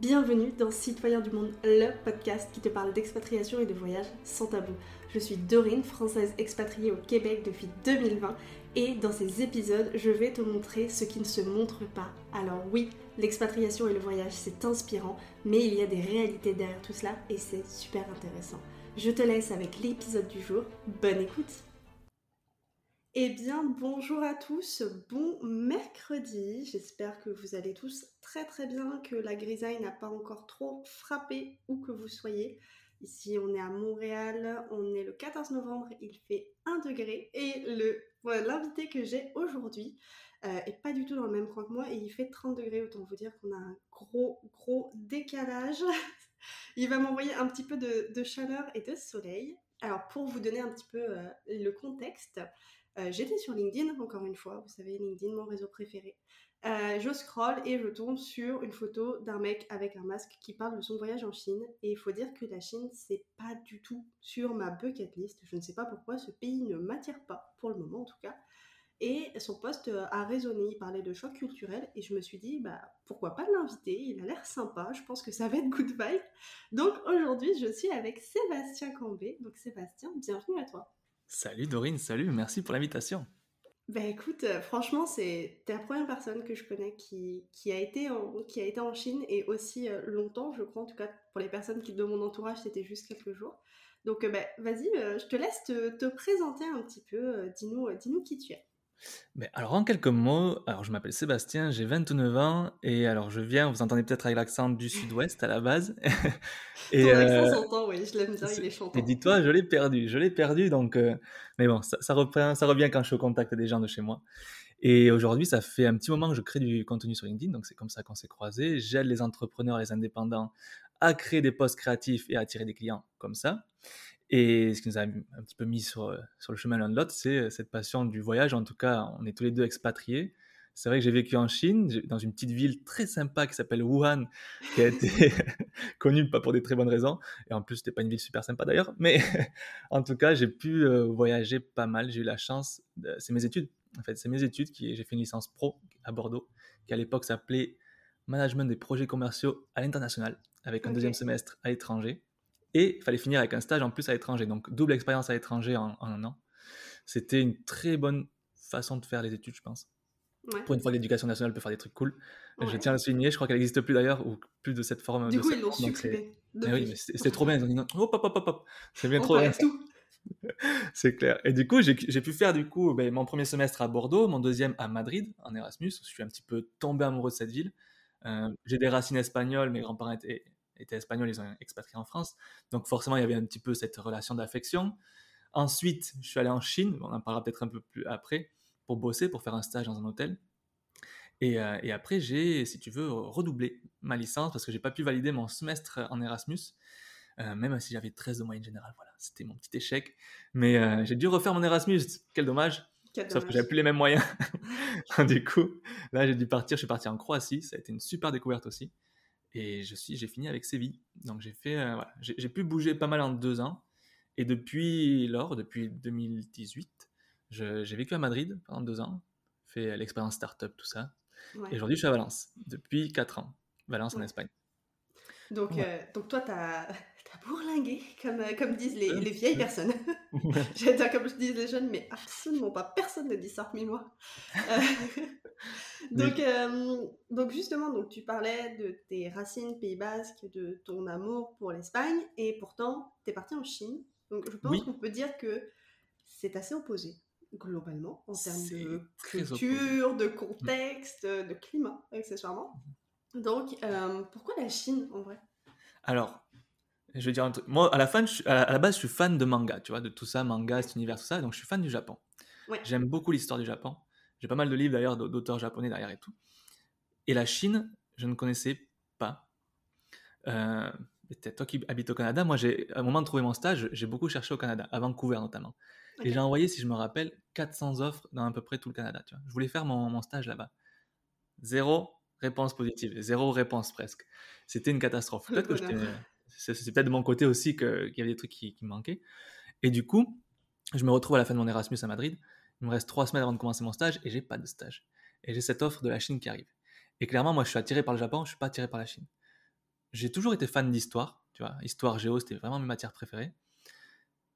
Bienvenue dans Citoyens du Monde, le podcast qui te parle d'expatriation et de voyage sans tabou. Je suis Dorine, française expatriée au Québec depuis 2020 et dans ces épisodes, je vais te montrer ce qui ne se montre pas. Alors oui, l'expatriation et le voyage, c'est inspirant, mais il y a des réalités derrière tout cela et c'est super intéressant. Je te laisse avec l'épisode du jour. Bonne écoute eh bien, bonjour à tous, bon mercredi. J'espère que vous allez tous très très bien, que la grisaille n'a pas encore trop frappé où que vous soyez. Ici, on est à Montréal, on est le 14 novembre, il fait 1 degré et l'invité que j'ai aujourd'hui euh, est pas du tout dans le même coin que moi et il fait 30 degrés. Autant vous dire qu'on a un gros gros décalage. il va m'envoyer un petit peu de, chaleur et de soleil. Alors, pour vous donner un petit peu euh, le contexte, euh, j'étais sur LinkedIn, encore une fois, vous savez, LinkedIn, mon réseau préféré. Euh, je scroll et je tombe sur une photo d'un mec avec un masque qui parle de son voyage en Chine. Et il faut dire que la Chine, c'est pas du tout sur ma bucket list. Je ne sais pas pourquoi ce pays ne m'attire pas, pour le moment en tout cas. Et son poste a résonné, il parlait de choc culturel et je me suis dit, bah pourquoi pas l'inviter, il a l'air sympa, je pense que ça va être good vibe. Donc aujourd'hui, je suis avec Sébastien Cambé. Donc Sébastien, bienvenue à toi. Salut Dorine, salut, merci pour l'invitation. Ben écoute, euh, franchement, c'est la première personne que je connais qui, qui, a, été en, qui a été en Chine et aussi euh, longtemps, je crois, en tout cas pour les personnes qui de mon entourage, c'était juste quelques jours. Donc ben, vas-y, je te laisse te, te, présenter un petit peu, dis-nous dis qui tu es. Mais alors en quelques mots, alors je m'appelle Sébastien, j'ai 29 ans et alors je viens, vous entendez peut-être avec l'accent du sud-ouest à la base. et, Ton accent euh, s'entend, oui, je l'aime bien, il est chantant. Et dis-toi, je l'ai perdu, je l'ai perdu donc, euh, mais bon, ça, ça, reprend, ça revient quand je suis au contact des gens de chez moi. Et aujourd'hui, ça fait un petit moment que je crée du contenu sur LinkedIn, donc c'est comme ça qu'on s'est croisés. J'aide les entrepreneurs, les indépendants à créer des posts créatifs et à attirer des clients comme ça. Et ce qui nous a un petit peu mis sur, euh, sur le chemin l'un de l'autre, c'est euh, cette passion du voyage. En tout cas, on est tous les deux expatriés. C'est vrai que j'ai vécu en Chine, dans une petite ville très sympa qui s'appelle Wuhan, qui a été connue pas pour des très bonnes raisons. Et en plus, c'était pas une ville super sympa d'ailleurs. Mais en tout cas, j'ai pu euh, voyager pas mal. J'ai eu la chance. C'est mes études. En fait, c'est mes études qui j'ai fait une licence pro à Bordeaux, qui à l'époque s'appelait Management des projets commerciaux à l'international, avec un deuxième semestre à l'étranger. Et il fallait finir avec un stage en plus à l'étranger. Donc, double expérience à l'étranger en, un an. C'était une très bonne façon de faire les études, je pense. Pour une fois que l'éducation nationale peut faire des trucs cool. Je tiens à le souligner, je crois qu'elle n'existe plus d'ailleurs, ou plus de cette forme. Du coup, ils l'ont supprimé. Oui, mais c'était trop bien. Ils ont dit non, hop, hop, hop, hop, c'est bien trop bien. c'est clair. Et du coup, j'ai pu faire du coup ben, mon premier semestre à Bordeaux, mon deuxième à Madrid, en Erasmus. Je suis un petit peu tombé amoureux de cette ville. Euh, j'ai des racines espagnoles, mes grands-parents étaient, étaient espagnols, ils ont expatrié en France. Donc forcément, il y avait un petit peu cette relation d'affection. Ensuite, je suis allé en Chine, on en parlera peut-être un peu plus après, pour bosser, pour faire un stage dans un hôtel. Et, euh, et après, j'ai, si tu veux, redoublé ma licence parce que j'ai pas pu valider mon semestre en Erasmus, euh, même si j'avais 13 de moyenne générale. Voilà, c'était mon petit échec. Mais euh, j'ai dû refaire mon Erasmus. Quel dommage. Sauf que j'avais plus les mêmes moyens. du coup, là, j'ai dû partir. Je suis parti en Croatie. Ça a été une super découverte aussi. Et je suis, j'ai fini avec Séville. Donc j'ai fait, euh, voilà, j'ai pu bouger pas mal en deux ans. Et depuis lors, depuis 2018, j'ai vécu à Madrid pendant deux ans, fait l'expérience startup, tout ça. Et aujourd'hui, je suis à Valence depuis quatre ans. Valence en Espagne. Donc, euh, donc toi, tu as, bourlingué, comme, euh, comme disent les, les vieilles personnes. J'allais dire comme je dis les jeunes, mais absolument pas. Personne ne dit ça, mais moi. donc, euh, donc justement, donc tu parlais de tes racines pays basques, de ton amour pour l'Espagne, et pourtant, tu es parti en Chine. Donc je pense qu'on peut dire que c'est assez opposé, globalement, en termes de culture, de contexte, de climat, accessoirement. Donc, euh, pourquoi la Chine, en vrai? Alors, je veux dire un truc. Moi, à la, fin, à la base, je suis fan de manga, tu vois, de tout ça, manga, cet univers, tout ça, donc je suis fan du Japon. J'aime beaucoup l'histoire du Japon. J'ai pas mal de livres d'ailleurs d'auteurs japonais derrière et tout. Et la Chine, je ne connaissais pas. Euh, toi qui habites au Canada, moi, j'ai, à un moment de trouver mon stage, j'ai beaucoup cherché au Canada, à Vancouver notamment. Et j'ai envoyé, si je me rappelle, 400 offres dans à peu près tout le Canada. Tu vois. Je voulais faire mon, mon stage là-bas. Zéro réponse positive, zéro réponse presque. C'était une catastrophe. Peut-être que c'est, peut-être de mon côté aussi qu'il y avait des trucs qui, qui me manquaient. Et du coup, je me retrouve à la fin de mon Erasmus à Madrid il me reste trois semaines avant de commencer mon stage et j'ai pas de stage. Et j'ai cette offre de la Chine qui arrive. Et clairement, moi, je suis attiré par le Japon, je suis pas attiré par la Chine. j'ai toujours été fan d'histoire, tu vois. Histoire, géo, c'était vraiment mes matières préférées.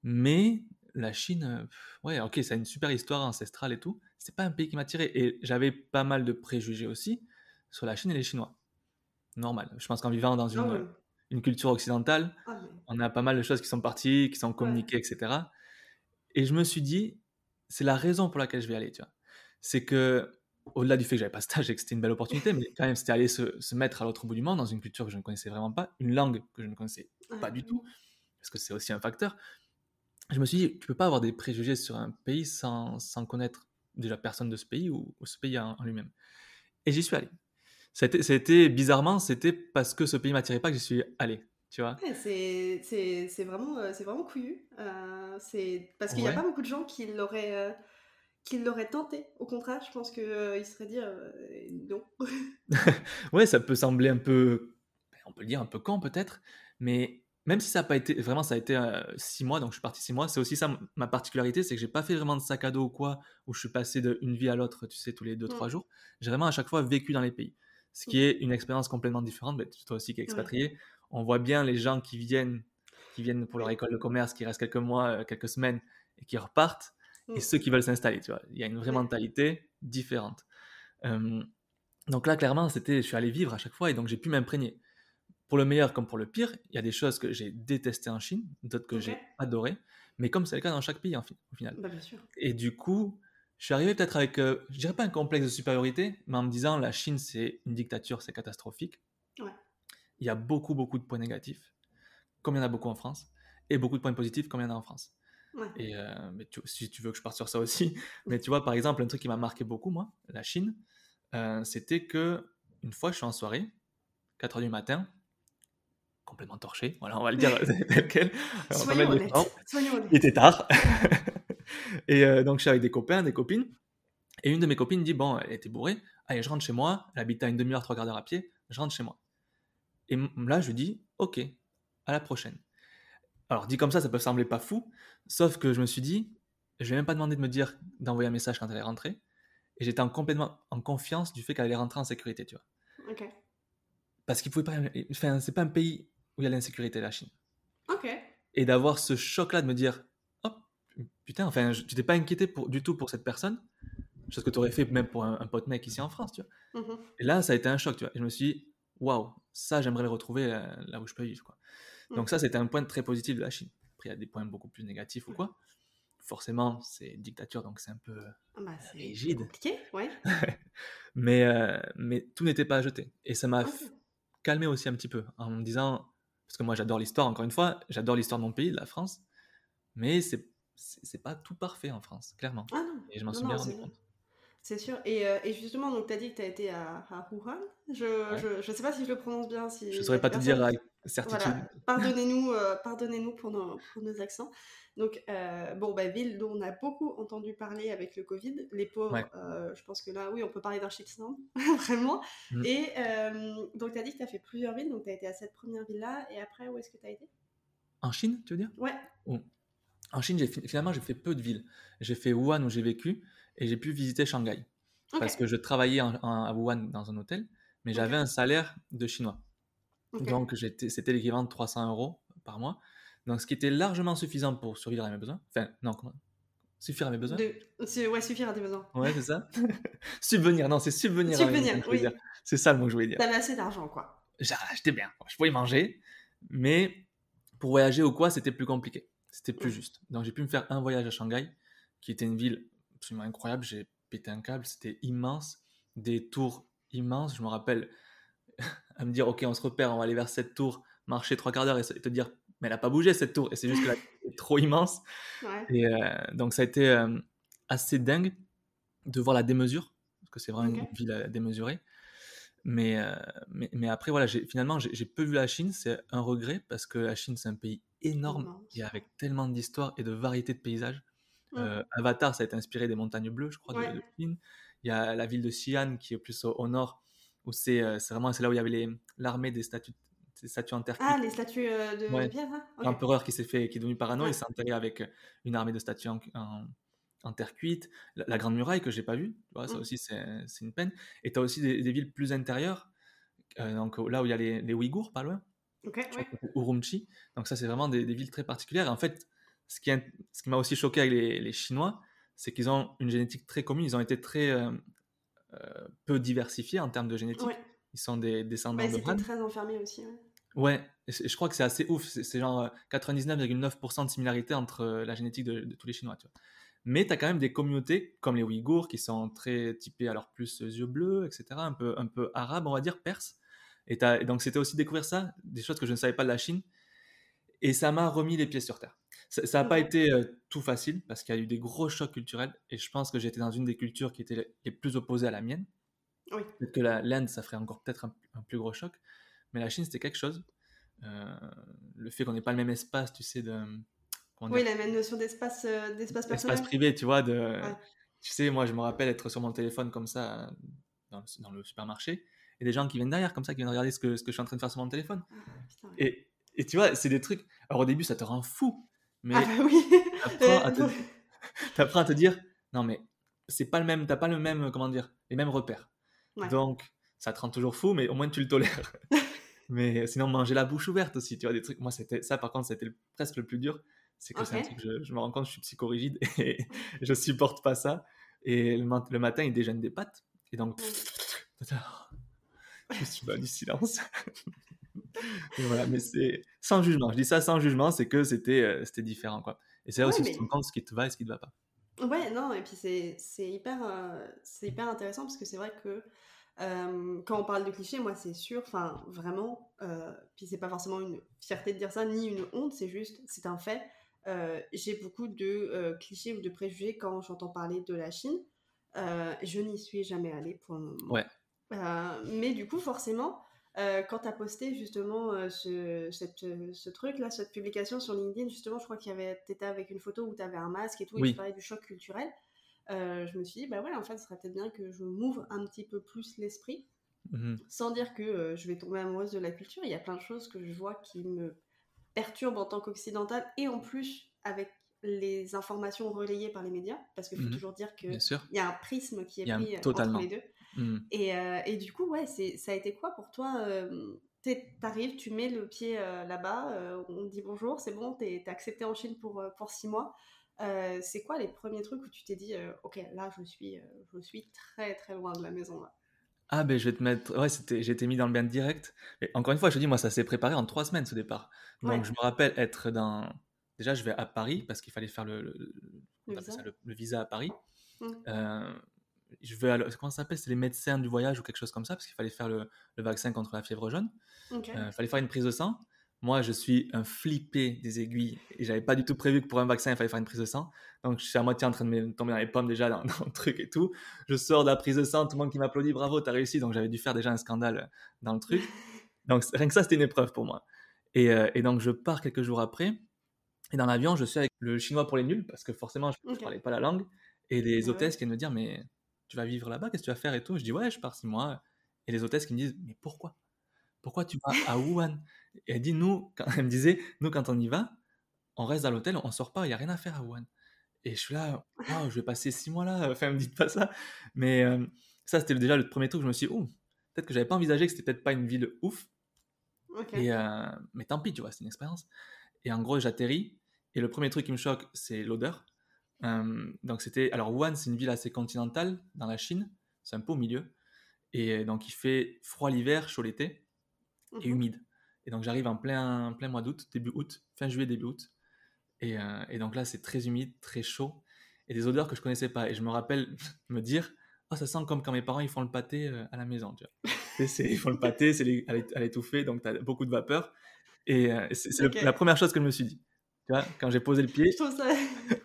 Mais la Chine, ouais, ok, ça a une super histoire ancestrale et tout. C'est pas un pays qui m'a tiré. Et j'avais pas mal de préjugés aussi sur la Chine et les Chinois. Normal. Je pense qu'en vivant dans une, une culture occidentale, Ah, mais- on a pas mal de choses qui sont parties, qui sont communiquées, etc. Et je me suis dit, c'est la raison pour laquelle je vais aller, tu vois. C'est que, au-delà du fait que j'avais pas stage et que c'était une belle opportunité, mais quand même, c'était aller se, se mettre à l'autre bout du monde, dans une culture que je ne connaissais vraiment pas, une langue que je ne connaissais Ah, pas du tout, parce que c'est aussi un facteur. Je me suis dit, tu peux pas avoir des préjugés sur un pays sans, sans connaître déjà personne de ce pays ou, ou ce pays en, en lui-même. Et j'y suis allé. C'était, c'était bizarrement, c'était parce que ce pays m'attirait pas que j'y suis allé, tu vois. Ouais, c'est c'est- c'est vraiment, euh, c'est vraiment couillu. Euh, c'est parce qu'il n'y a pas beaucoup de gens qui l'auraient euh, qui l'auraient tenté. Au contraire, je pense qu'ils seraient dit euh, non. Ouais, ça peut sembler un peu, ben, on peut le dire un peu con peut-être, mais même si ça n'a pas été, vraiment ça a été euh, six mois, donc je suis parti six mois, c'est aussi ça ma particularité, c'est que j'ai pas fait vraiment de sac à dos ou quoi, où je suis passé d'une vie à l'autre, tu sais, tous les deux, trois Mm. jours. J'ai vraiment à chaque fois vécu dans les pays, ce qui est une expérience complètement différente. Ben, toi aussi qui es expatrié, on voit bien les gens qui viennent, qui viennent pour leur école de commerce, qui restent quelques mois, euh, quelques semaines et qui repartent, et ceux qui veulent s'installer, tu vois. Il y a une vraie mentalité différente. Euh, donc là, clairement, c'était, je suis allé vivre à chaque fois et donc j'ai pu m'imprégner. Pour le meilleur comme pour le pire, il y a des choses que j'ai détestées en Chine, d'autres que j'ai adorées, mais comme c'est le cas dans chaque pays en au final. Bah, bien sûr. Et du coup, je suis arrivé peut-être avec, euh, je dirais pas un complexe de supériorité, mais en me disant la Chine c'est une dictature, c'est catastrophique. Ouais. Il y a beaucoup, beaucoup de points négatifs, comme il y en a beaucoup en France, et beaucoup de points positifs, comme il y en a en France. Ouais. Et euh, mais tu- si tu veux que je parte sur ça aussi, mais tu vois, par exemple, un truc qui m'a marqué beaucoup, moi, la Chine, euh, c'était que une fois, je suis en soirée, 4h du matin, complètement torché, voilà, on va le dire tel quel. Soyons honnêtes. Il était tard. et euh, donc, je suis avec des copains, des copines. Et une de mes copines dit Bon, elle était bourrée. Allez, je rentre chez moi. Elle habite à une demi-heure, trois quarts d'heure à pied. Je rentre chez moi. Et là, je lui dis Ok, à la prochaine. Alors, dit comme ça, ça peut sembler pas fou. Sauf que je me suis dit Je vais même pas demander de me dire d'envoyer un message quand elle est rentrée. Et j'étais en complètement en confiance du fait qu'elle allait rentrer en sécurité, tu vois. Ok. Parce qu'il pouvait pas. Enfin, c'est pas un pays où il y a l'insécurité, la Chine. Ok. et d'avoir ce choc-là de me dire, putain, enfin, je- tu t'es pas inquiété pour, du tout pour cette personne, chose que tu aurais fait même pour un, un pote mec ici en France, tu vois. Mhm. Et là, ça a été un choc, tu vois. Et je me suis dit, waouh, ça, j'aimerais le retrouver euh, là où je peux vivre, quoi. Donc ça, c'était un point très positif de la Chine. Après, il y a des points beaucoup plus négatifs ou quoi. Forcément, c'est dictature, donc c'est un peu... Ah bah, Rigide. compliqué, ouais. Mais, euh, mais tout n'était pas à jeter. Et ça m'a f- calmé aussi un petit peu en me disant, parce que moi j'adore l'histoire, encore une fois, j'adore l'histoire de mon pays, de la France, mais c'est c'est pas tout parfait en France, clairement. Ah non. Et je m'en suis bien rendu compte. C'est sûr. Et, euh, et justement, donc tu as dit que tu as été à, à Wuhan. Je, Ouais. je, je sais pas si je le prononce bien. Si Je ne saurais pas te dire avec certitude. Voilà, pardonnez-nous, euh, pardonnez-nous pour nos, pour nos accents. Donc, euh, bon, bah, ville dont on a beaucoup entendu parler avec le Covid. Les pauvres, Ouais. euh, je pense que là, oui, on peut parler d'un shitstorm, vraiment. Mm. Et donc, tu as dit que tu as fait plusieurs villes. Donc, tu as été à cette première ville-là. Et après, où est-ce que tu as été? En Chine, tu veux dire? Ouais. En Chine, finalement, j'ai fait peu de villes. J'ai fait Wuhan où j'ai vécu et j'ai pu visiter Shanghai. Parce que je travaillais en- en- à Wuhan dans un hôtel, mais j'avais un salaire de chinois. Donc c'était l'équivalent de 300 euros par mois. Donc ce qui était largement suffisant pour survivre à mes besoins. Enfin, non, comment Suffire à mes besoins? De... Ouais, suffire à tes besoins. Ouais, c'est ça. subvenir, non, c'est subvenir. Subvenir, oui. C'est ça le mot que je voulais dire. T'avais assez d'argent, quoi. J'étais bien, je pouvais manger, mais pour voyager ou quoi, c'était plus compliqué. C'était plus juste. Donc j'ai pu me faire un voyage à Shanghai, qui était une ville absolument incroyable. J'ai pété un câble, c'était immense, des tours immenses. Je me rappelle à me dire, ok, on se repère, on va aller vers cette tour, marcher trois quarts d'heure et te dire, mais elle n'a pas bougé cette tour, et c'est juste que la est trop immense. Ouais. Et euh, donc ça a été euh, assez dingue de voir la démesure, parce que c'est vraiment une ville démesurée. Mais, euh, mais, mais après, voilà, finalement, j'ai peu vu la Chine, c'est un regret, parce que la Chine, c'est un pays énorme, et avec tellement d'histoires et de variétés de paysages. Mm. Euh, Avatar, ça a été inspiré des montagnes bleues, je crois, de- Ouais. de, Chine. Il y a la ville de Xi'an, qui est plus au, au nord, où c'est euh, c'est vraiment c'est là où il y avait l'armée des statues, des statues en terre Ah, cuite les statues euh, de, Ouais. de pierre, hein l'empereur qui s'est fait, qui est devenu parano, Ouais. il s'est enterré avec une armée de statues en, en- en terre cuite. La, la Grande Muraille que j'ai pas vue, tu vois, ça Mm. aussi c'est c'est une peine. Et tu as aussi des, des villes plus intérieures, euh, donc là où il y a les, les Ouïghours, pas loin, Ok, ouais. Urumqi. Donc ça, c'est vraiment des, des villes très particulières. Et en fait, ce qui, ce qui m'a aussi choqué avec les, les Chinois, c'est qu'ils ont une génétique très commune. Ils ont été très euh, euh, peu diversifiés en termes de génétique. Ouais. Ils sont des descendants Bah, de Han. très enfermé aussi. ouais. Ouais, et c'est- je crois que c'est assez ouf. C'est genre euh, 99,9% de similarité entre euh, la génétique de, de tous les Chinois. Tu vois. Mais tu as quand même des communautés comme les Ouïghours qui sont très typés alors plus euh, yeux bleus, etc. Un peu, un peu arabe, on va dire, perse. Et, donc c'était aussi découvrir ça, des choses que je ne savais pas de la Chine. Et ça m'a remis les pieds sur terre. Ça n'a pas été euh, tout facile parce qu'il y a eu des gros chocs culturels. Et je pense que j'étais dans une des cultures qui était les plus opposées à la mienne. Oui. Peut-être que l'Inde, ça ferait encore peut-être un, un plus gros choc. Mais la Chine, c'était quelque chose. Euh, le fait qu'on n'ait pas le même espace, tu sais, de. Oui, la même notion d'espace euh, d'espace espace privé, tu vois. De, Ouais. Tu sais, moi, je me rappelle être sur mon téléphone comme ça dans le, dans le supermarché et des gens qui viennent derrière, comme ça, qui viennent regarder ce que, ce que je suis en train de faire sur mon téléphone. Ah, putain, ouais. Et, et tu vois, c'est des trucs. Alors au début, ça te rend fou. Mais Ah bah oui. t'apprends à, te, Euh, t'apprends à te dire non, mais c'est pas le même, t'as pas le même, comment dire, les mêmes repères. Ouais. Donc, ça te rend toujours fou, mais au moins tu le tolères. mais sinon, manger la bouche ouverte aussi, tu vois, des trucs. Moi, c'était ça, par contre, c'était le- presque le plus dur. C'est que c'est un truc, je, je me rends compte, je suis psychorigide et je supporte pas ça. Et le, le matin, ils déjeunent des pâtes. Et donc, suis dans du silence. Et voilà, mais c'est sans jugement. Je dis ça sans jugement, c'est que c'était euh, c'était différent, quoi. Et c'est là Ouais, aussi mais- tu te rends compte ce qui te va et ce qui te va pas. Ouais, non, et puis c'est c'est hyper, euh, c'est hyper intéressant parce que c'est vrai que euh, quand on parle de clichés, moi c'est sûr, enfin vraiment, puis c'est pas forcément une fierté de dire ça, ni une honte, c'est juste, c'est un fait. J'ai beaucoup de clichés ou de préjugés quand j'entends parler de la Chine. Je n'y suis jamais allée pour le moment. Ouais. Euh, mais du coup, forcément, euh, quand tu as posté justement euh, ce, cette, ce truc-là, cette publication sur LinkedIn, justement, je crois qu'il y avait, t'étais avec une photo où tu avais un masque et tout, et Oui. tu parlais du choc culturel. Euh, je me suis dit, bah ouais, en fait, ce serait peut-être bien que je m'ouvre un petit peu plus l'esprit, Mhm. sans dire que je vais tomber amoureuse de la culture. Il y a plein de choses que je vois qui me perturbent en tant qu'occidentale, et en plus avec les informations relayées par les médias, parce qu'il faut Mhm. toujours dire qu'il y a un prisme qui est un- pris entre les deux. Mhm. Et, euh, et du coup, ouais, c'est, ça a été quoi pour toi euh, T'arrives, tu mets le pied euh, là-bas, on te dit bonjour, c'est bon, t'es, accepté en Chine pour, pour six mois. C'est quoi les premiers trucs où tu t'es dit, ok, là, je suis, je suis très très loin de la maison là? Ah ben je vais te mettre... Ouais, c'était... j'ai été mis dans le bain direct. Mais encore une fois, je te dis, moi, ça s'est préparé en trois semaines ce départ. Donc Ouais. je me rappelle être dans... Déjà, je vais à Paris parce qu'il fallait faire le, le, visa ça, le- le visa à Paris. Mm. Euh, je vais à... le- Comment ça s'appelle? C'est les médecins du voyage ou quelque chose comme ça parce qu'il fallait faire le, le vaccin contre la fièvre jaune. Il Euh, fallait faire une prise de sang. Moi, je suis un flippé des aiguilles et j'avais pas du tout prévu que pour un vaccin, il fallait faire une prise de sang. Donc, je suis à moitié en train de me tomber dans les pommes déjà dans, dans le truc et tout. Je sors de la prise de sang, tout le monde qui m'applaudit, bravo, t'as réussi. Donc, j'avais dû faire déjà un scandale dans le truc. Donc, rien que ça, c'était une épreuve pour moi. Et, euh, et donc, je pars quelques jours après. Et dans l'avion, je suis avec le chinois pour les nuls parce que forcément, je ne parlais pas la langue. Et les hôtesses qui viennent me dire, mais tu vas vivre là-bas, qu'est-ce que tu vas faire et tout. Je dis, ouais, je pars six mois. Et les hôtesses qui me disent, mais pourquoi? Pourquoi tu vas à Wuhan? Et elle dit, nous, quand, elle me disait, nous, quand on y va, on reste à l'hôtel, on sort pas, il n'y a rien à faire à Wuhan. Et je suis là, Waouh, je vais passer six mois là, enfin, me dites pas ça. Mais euh, ça, c'était déjà le premier truc, je me suis dit, oh, peut-être que j'avais pas envisagé que c'était peut-être pas une ville ouf. Ok. Et, euh, mais tant pis, tu vois, c'est une expérience. Et en gros, j'atterris. Et le premier truc qui me choque, c'est l'odeur. Euh, donc, c'était. Alors, Wuhan, c'est une ville assez continentale dans la Chine. C'est un peu au milieu. Et donc, il fait froid l'hiver, chaud l'été et Mhm. humide. Et donc, j'arrive en plein, plein mois d'août, début août, fin juillet, début août. Et, euh, et donc là, c'est très humide, très chaud. Et des odeurs que je connaissais pas. Et je me rappelle me dire Oh, ça sent comme quand mes parents ils font le pâté euh, à la maison. Tu vois. Ils font le pâté, c'est à l'é- à l'étouffée, donc tu as beaucoup de vapeur. Et c'est la première chose que je me suis dit. Tu vois, quand j'ai posé le pied, Je trouve ça.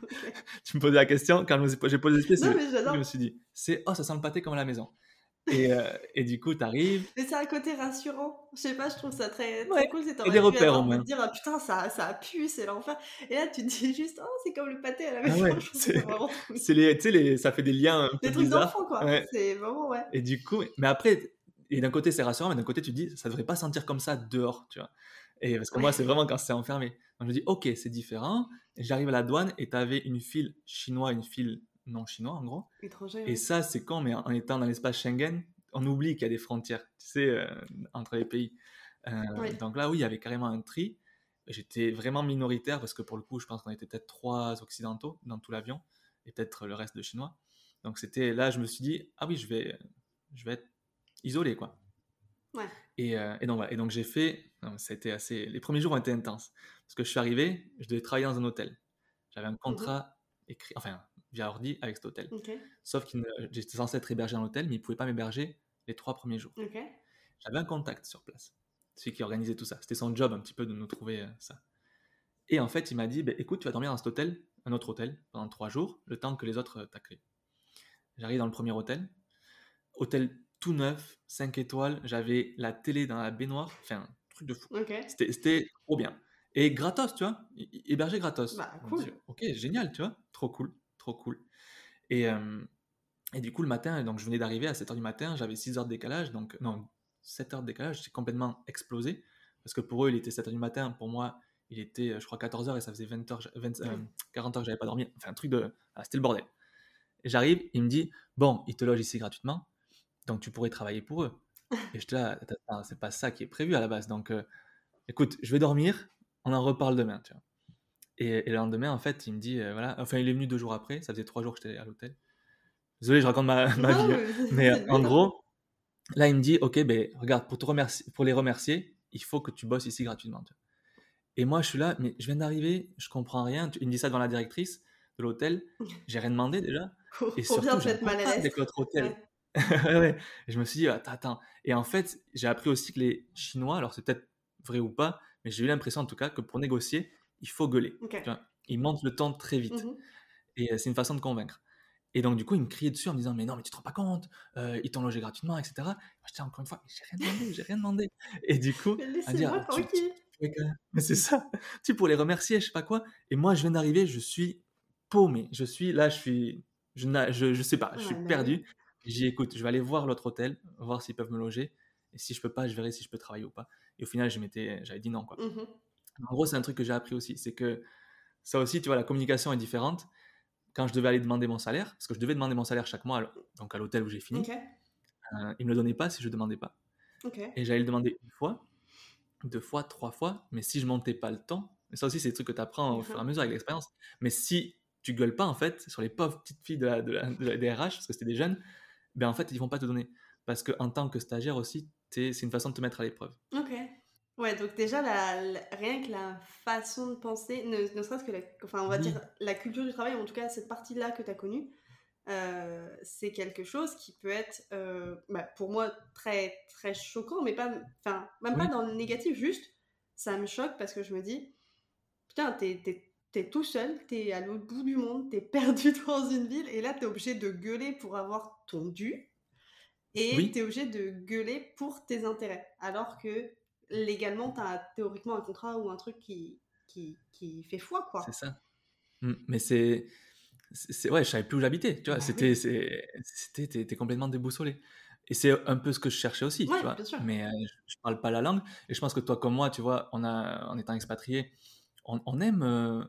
Tu me posais la question, quand j'ai posé mais j'adore. je me suis dit c'est oh, ça sent le pâté comme à la maison. Et, euh, et du coup, tu arrives. Mais c'est un côté rassurant. Je sais pas, je trouve ça très, très Ouais. cool. C'est des repères, au moins. dire ah, putain, ça, ça a pu, c'est l'enfer. Et là, tu te dis juste oh, c'est comme le pâté à la Ah maison. ouais, c'est- vraiment cool. Les, tu sais, les, ça fait des liens un peu Des trucs d'enfant, quoi. Ouais. C'est vraiment, ouais. Et du coup, mais après, et d'un côté c'est rassurant, mais d'un côté tu te dis ça devrait pas sentir comme ça dehors, tu vois. Et parce que moi c'est vraiment quand c'est enfermé. Donc je me dis ok c'est différent. J'arrive à la douane et tu avais une file chinois, une file non chinois en gros. Étranger. Et ça c'est con, mais en étant dans l'espace Schengen, on oublie qu'il y a des frontières, tu sais, euh, entre les pays. Euh, donc là, oui, il y avait carrément un tri. J'étais vraiment minoritaire parce que pour le coup, je pense qu'on était peut-être trois occidentaux dans tout l'avion et peut-être le reste de chinois. Donc c'était là, je me suis dit, ah oui, je vais, je vais être isolé, quoi. Ouais. Et, euh, et, donc, voilà. et donc j'ai fait, été assez, les premiers jours ont été intenses parce que je suis arrivé, je devais travailler dans un hôtel. J'avais un mmh contrat écrit, enfin via ordi avec cet hôtel. Sauf que j'étais censé être hébergé dans l'hôtel, mais il ne pouvait pas m'héberger les trois premiers jours. J'avais un contact sur place, celui qui organisait tout ça. C'était son job un petit peu de nous trouver euh, ça. Et en fait, il m'a dit, bah, écoute, tu vas dormir dans cet hôtel, un autre hôtel, pendant trois jours, le temps que les autres euh, t'accueillent. J'arrive dans le premier hôtel, hôtel tout neuf, 5 étoiles, j'avais la télé dans la baignoire, enfin, truc de fou. C'était trop bien. Et gratos, tu vois, hébergé gratos. Bah, cool. ok, génial, tu vois, trop cool, trop cool. Et, euh, et du coup, le matin, donc je venais d'arriver à 7h du matin, j'avais 6 heures de décalage, donc non, 7 heures de décalage, j'ai complètement explosé. Parce que pour eux, il était 7h du matin, pour moi, il était, je crois, 14h et ça faisait 20 heures, 20, 40 heures que j'avais pas dormi. Enfin, un truc de. Ah, c'était le bordel. J'arrive, il me dit Bon, ils te logent ici gratuitement, donc tu pourrais travailler pour eux. Et je te là, c'est pas ça qui est prévu à la base. Donc, euh, écoute, je vais dormir, on en reparle demain, tu vois. Et, le lendemain, en fait, il me dit, euh, voilà, enfin, il est venu deux jours après, ça faisait trois jours que j'étais à l'hôtel. Désolé, je raconte ma, ma vie, hein. mais en gros, là, il me dit, ok, ben, regarde, pour, te remercier, pour les remercier, il faut que tu bosses ici gratuitement. Tu vois. Et moi, je suis là, mais je viens d'arriver, je comprends rien. Il me dit ça devant la directrice de l'hôtel, j'ai rien demandé déjà. et surtout, avec l'autre hôtel. Ouais. Je me suis dit, attends, attends. Et en fait, j'ai appris aussi que les Chinois, alors c'est peut-être vrai ou pas, mais j'ai eu l'impression en tout cas que pour négocier, il faut gueuler. ils montent le temps très vite. Mmh et euh, c'est une façon de convaincre. Et donc, du coup, il me criait dessus en me disant Mais non, mais tu te rends pas compte, euh, ils t'ont logé gratuitement, etc. Je disais encore une fois J'ai rien demandé, j'ai rien demandé. Et du coup, mais dire, Mais c'est ça, tu pour les remercier, je sais pas quoi. Et moi, je viens d'arriver, je suis paumé. Je suis là, je suis. Je, je, je sais pas, je suis perdu. J'ai écoute, je vais aller voir l'autre hôtel, voir s'ils peuvent me loger. Et si je peux pas, je verrai si je peux travailler ou pas. Et au final, j'avais dit non. Quoi. Mmh en gros, c'est un truc que j'ai appris aussi. C'est que ça aussi, tu vois, la communication est différente. Quand je devais aller demander mon salaire, parce que je devais demander mon salaire chaque mois, donc à l'hôtel où j'ai fini, okay. euh, ils me le donnaient pas si je ne demandais pas. Et j'allais le demander une fois, deux fois, trois fois, mais si je montais pas le temps, et ça aussi, c'est des trucs que tu apprends au fur et à mesure avec l'expérience, mais si tu gueules pas, en fait, sur les pauvres petites filles de la, de la, de des RH, parce que c'était des jeunes, ben en fait, ils vont pas te donner. Parce qu'en tant que stagiaire aussi, c'est une façon de te mettre à l'épreuve. Ok. Ouais, donc déjà, la, rien que la façon de penser, ne, ne serait-ce que, la, enfin, on va dire la culture du travail, en tout cas cette partie-là que tu as connue, euh, c'est quelque chose qui peut être, euh, bah, pour moi, très, très choquant, mais pas, enfin, même pas dans le négatif, juste, ça me choque parce que je me dis, putain, t'es, t'es, tout seul, t'es à l'autre bout du monde, t'es perdu dans une ville, et là, t'es obligé de gueuler pour avoir ton dû, et t'es obligé de gueuler pour tes intérêts, alors que légalement, tu as théoriquement un contrat ou un truc qui, qui, qui fait foi, quoi. C'est ça. Mmh, mais c'est. Ouais, je savais plus où j'habitais, tu vois. Bah c'était, c'était, t'es complètement déboussolé. Et c'est un peu ce que je cherchais aussi, tu vois. Mais euh, je, parle pas la langue. Et je pense que toi, comme moi, tu vois, on a, en étant expatrié, on, on aime euh,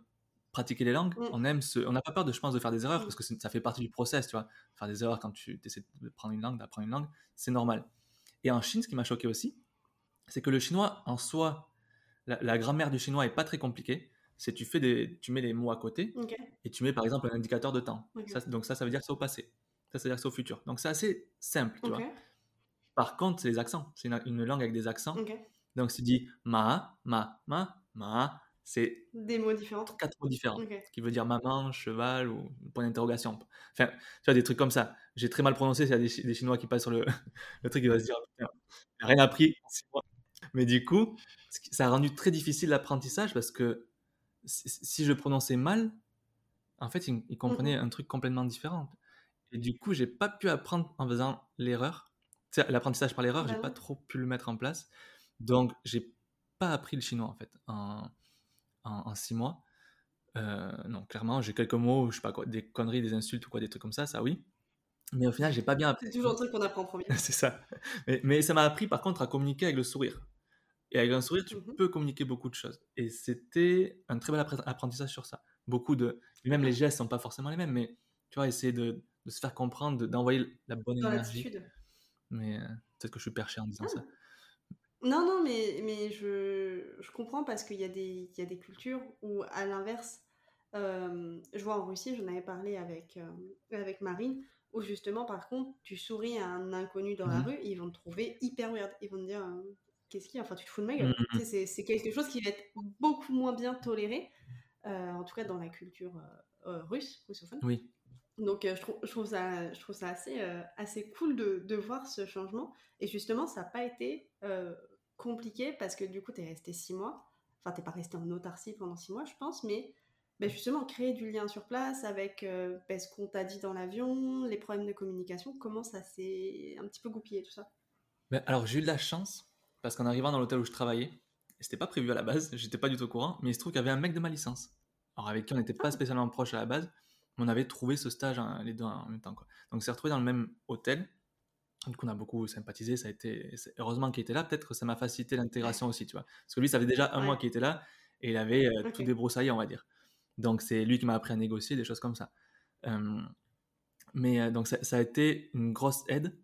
pratiquer les langues. Mmh. On aime ce, on n'a pas peur de, je pense, de faire des erreurs mmh. parce que ça fait partie du process, tu vois. Faire des erreurs quand tu essaies de prendre une langue, d'apprendre une langue, c'est normal. Et en Chine, ce qui m'a choqué aussi, c'est que le chinois en soi, la, grammaire du chinois est pas très compliquée. C'est tu fais des, tu mets les mots à côté et tu mets par exemple un indicateur de temps. donc ça, ça veut dire c'est au passé. Ça, ça veut dire c'est au futur. Donc c'est assez simple, tu vois. Par contre, c'est les accents. C'est une, langue avec des accents. Donc si tu dis ma, ma, ma, ma, c'est des mots différents. Quatre mots différents. Qui veut dire maman, cheval ou point d'interrogation. Enfin, tu vois, des trucs comme ça. J'ai très mal prononcé, s'il y a des, Chinois qui passent sur le, le truc, ils vont se dire, rien appris mais du coup, ça a rendu très difficile l'apprentissage parce que si je prononçais mal, en fait, ils, il comprenaient mmh un truc complètement différent. Et du coup, j'ai pas pu apprendre en faisant l'erreur. L'apprentissage par l'erreur, j'ai bah pas trop pu le mettre en place. Donc, j'ai pas appris le chinois en fait en, en, six mois. Euh, non, clairement, j'ai quelques mots, je sais pas quoi, des conneries, des insultes ou quoi, des trucs comme ça, ça oui. Mais au final, j'ai pas bien appris. C'est toujours un truc qu'on apprend en premier. c'est ça. Mais, mais ça m'a appris par contre à communiquer avec le sourire. Et avec un sourire, tu mmh peux communiquer beaucoup de choses. Et c'était un très bel apprentissage sur ça. Beaucoup de. Même les gestes sont pas forcément les mêmes, mais tu vois, essayer de, de se faire comprendre, d'envoyer la bonne énergie. Mais euh, peut-être que je suis perché en disant ça. Non, non, mais, mais je, je comprends parce qu'il y, a des- il y a des cultures où, à l'inverse, euh, je vois en Russie, j'en avais parlé avec, euh, avec Marine, où justement, par contre, tu souris à un inconnu dans la Mhm. rue, ils vont te trouver hyper weird. Ils vont te dire, qu'est-ce qu'il y a? Enfin, tu te fous de ma gueule. Tu sais, C'est quelque chose qui va être beaucoup moins bien toléré, euh, en tout cas dans la culture euh, euh, russe, russophone. Oui. Donc euh, je, trouve, je trouve ça, je trouve ça assez, assez cool de, de voir ce changement. Et justement, ça n'a pas été compliqué parce que du coup, tu es resté six mois. Enfin, t'es pas resté en autarcie pendant six mois, je pense, mais ben, justement, créer du lien sur place avec ben, ce qu'on t'a dit dans l'avion, les problèmes de communication, comment ça s'est un petit peu goupillé tout ça? Ben, alors, j'ai eu de la chance, parce qu'en arrivant dans l'hôtel où je travaillais, c'était pas prévu à la base, j'étais pas du tout au courant, mais il se trouve qu'il y avait un mec de ma licence. Alors, avec qui on n'était pas spécialement proche à la base, mais on avait trouvé ce stage hein, les deux en même temps. Quoi. Donc, on s'est retrouvés dans le même hôtel. Coup, on a beaucoup sympathisé. Ça a été... Heureusement qu'il était là. Peut-être que ça m'a facilité l'intégration aussi, tu vois. Parce que lui, ça fait déjà un Ouais. mois qu'il était là et il avait euh, tout débroussaillé, on va dire. Donc, c'est lui qui m'a appris à négocier, des choses comme ça. Euh, mais euh, donc, ça, ça a été une grosse aide.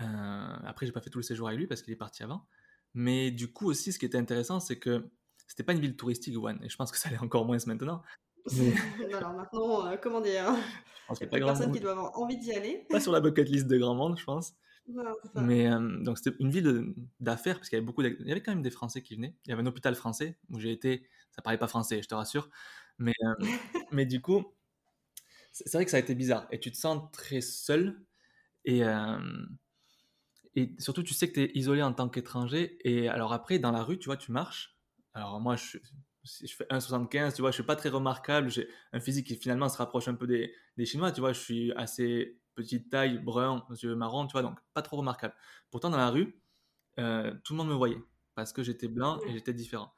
Euh, après, j'ai pas fait tout le séjour avec lui parce qu'il est parti avant. Mais du coup, aussi, ce qui était intéressant, c'est que c'était pas une ville touristique, Wuhan. Et je pense que ça l'est encore moins maintenant. Mais Alors maintenant, euh, comment dire pense Il y a pas monde. qui doivent avoir envie d'y aller. Pas sur la bucket list de grand monde, je pense. Non, c'est ça. Mais euh, donc c'était une ville de- d'affaires parce qu'il y avait beaucoup, il y avait quand même des Français qui venaient. Il y avait un hôpital français où j'ai été. Ça parlait pas français, je te rassure. Mais euh, mais du coup, c'est vrai que ça a été bizarre et tu te sens très seul et euh, et surtout tu sais que tu es isolé en tant qu'étranger et alors après dans la rue tu vois tu marches. Alors moi je je fais 1,75, tu vois, je suis pas très remarquable. J'ai un physique qui finalement se rapproche un peu des, des Chinois, tu vois. Je suis assez petite taille, brun, yeux marrons, tu vois, donc pas trop remarquable. Pourtant, dans la rue, euh, tout le monde me voyait parce que j'étais blanc et j'étais différent.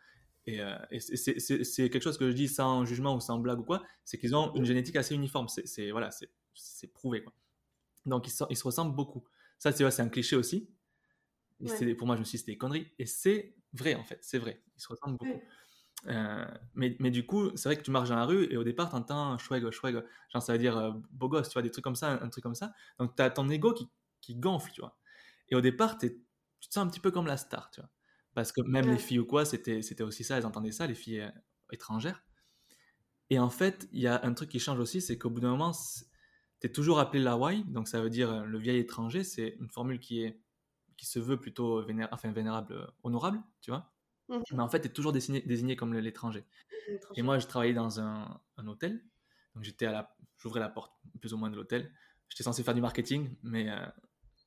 Et, euh, c'est- quelque chose que je dis sans jugement ou sans blague ou quoi, c'est qu'ils ont une génétique assez uniforme. C'est voilà, prouvé quoi. Donc ils se ressemblent beaucoup. Ça, c'est ouais, c'est un cliché aussi. Et Ouais. c'est- Pour moi, je me suis dit c'était des conneries. Et c'est vrai en fait, c'est vrai. Ils se ressemblent beaucoup. Ouais. Euh, mais, mais du coup, c'est vrai que tu marches dans la rue et au départ, tu entends choueg, choueg, genre ça veut dire euh, beau gosse, tu vois, des trucs comme ça, un, un truc comme ça. Donc tu as ton ego qui, qui gonfle, tu vois. Et au départ, t'es- tu te sens un petit peu comme la star, tu vois. Parce que même Ouais. les filles ou quoi, c'était c'était aussi ça, elles entendaient ça, les filles euh, étrangères. Et en fait, il y a un truc qui change aussi, c'est qu'au bout d'un moment, tu es toujours appelé l'Hawaii, donc ça veut dire euh, le vieil étranger, c'est une formule qui, est, qui se veut plutôt véné- enfin, vénérable, euh, honorable, tu vois. Mhm. Mais en fait, tu es toujours désigné, désigné comme l'étranger. Et moi, je travaillais dans un, un hôtel. Donc, j'étais à la, j'ouvrais la porte plus ou moins de l'hôtel. J'étais censé faire du marketing, mais euh,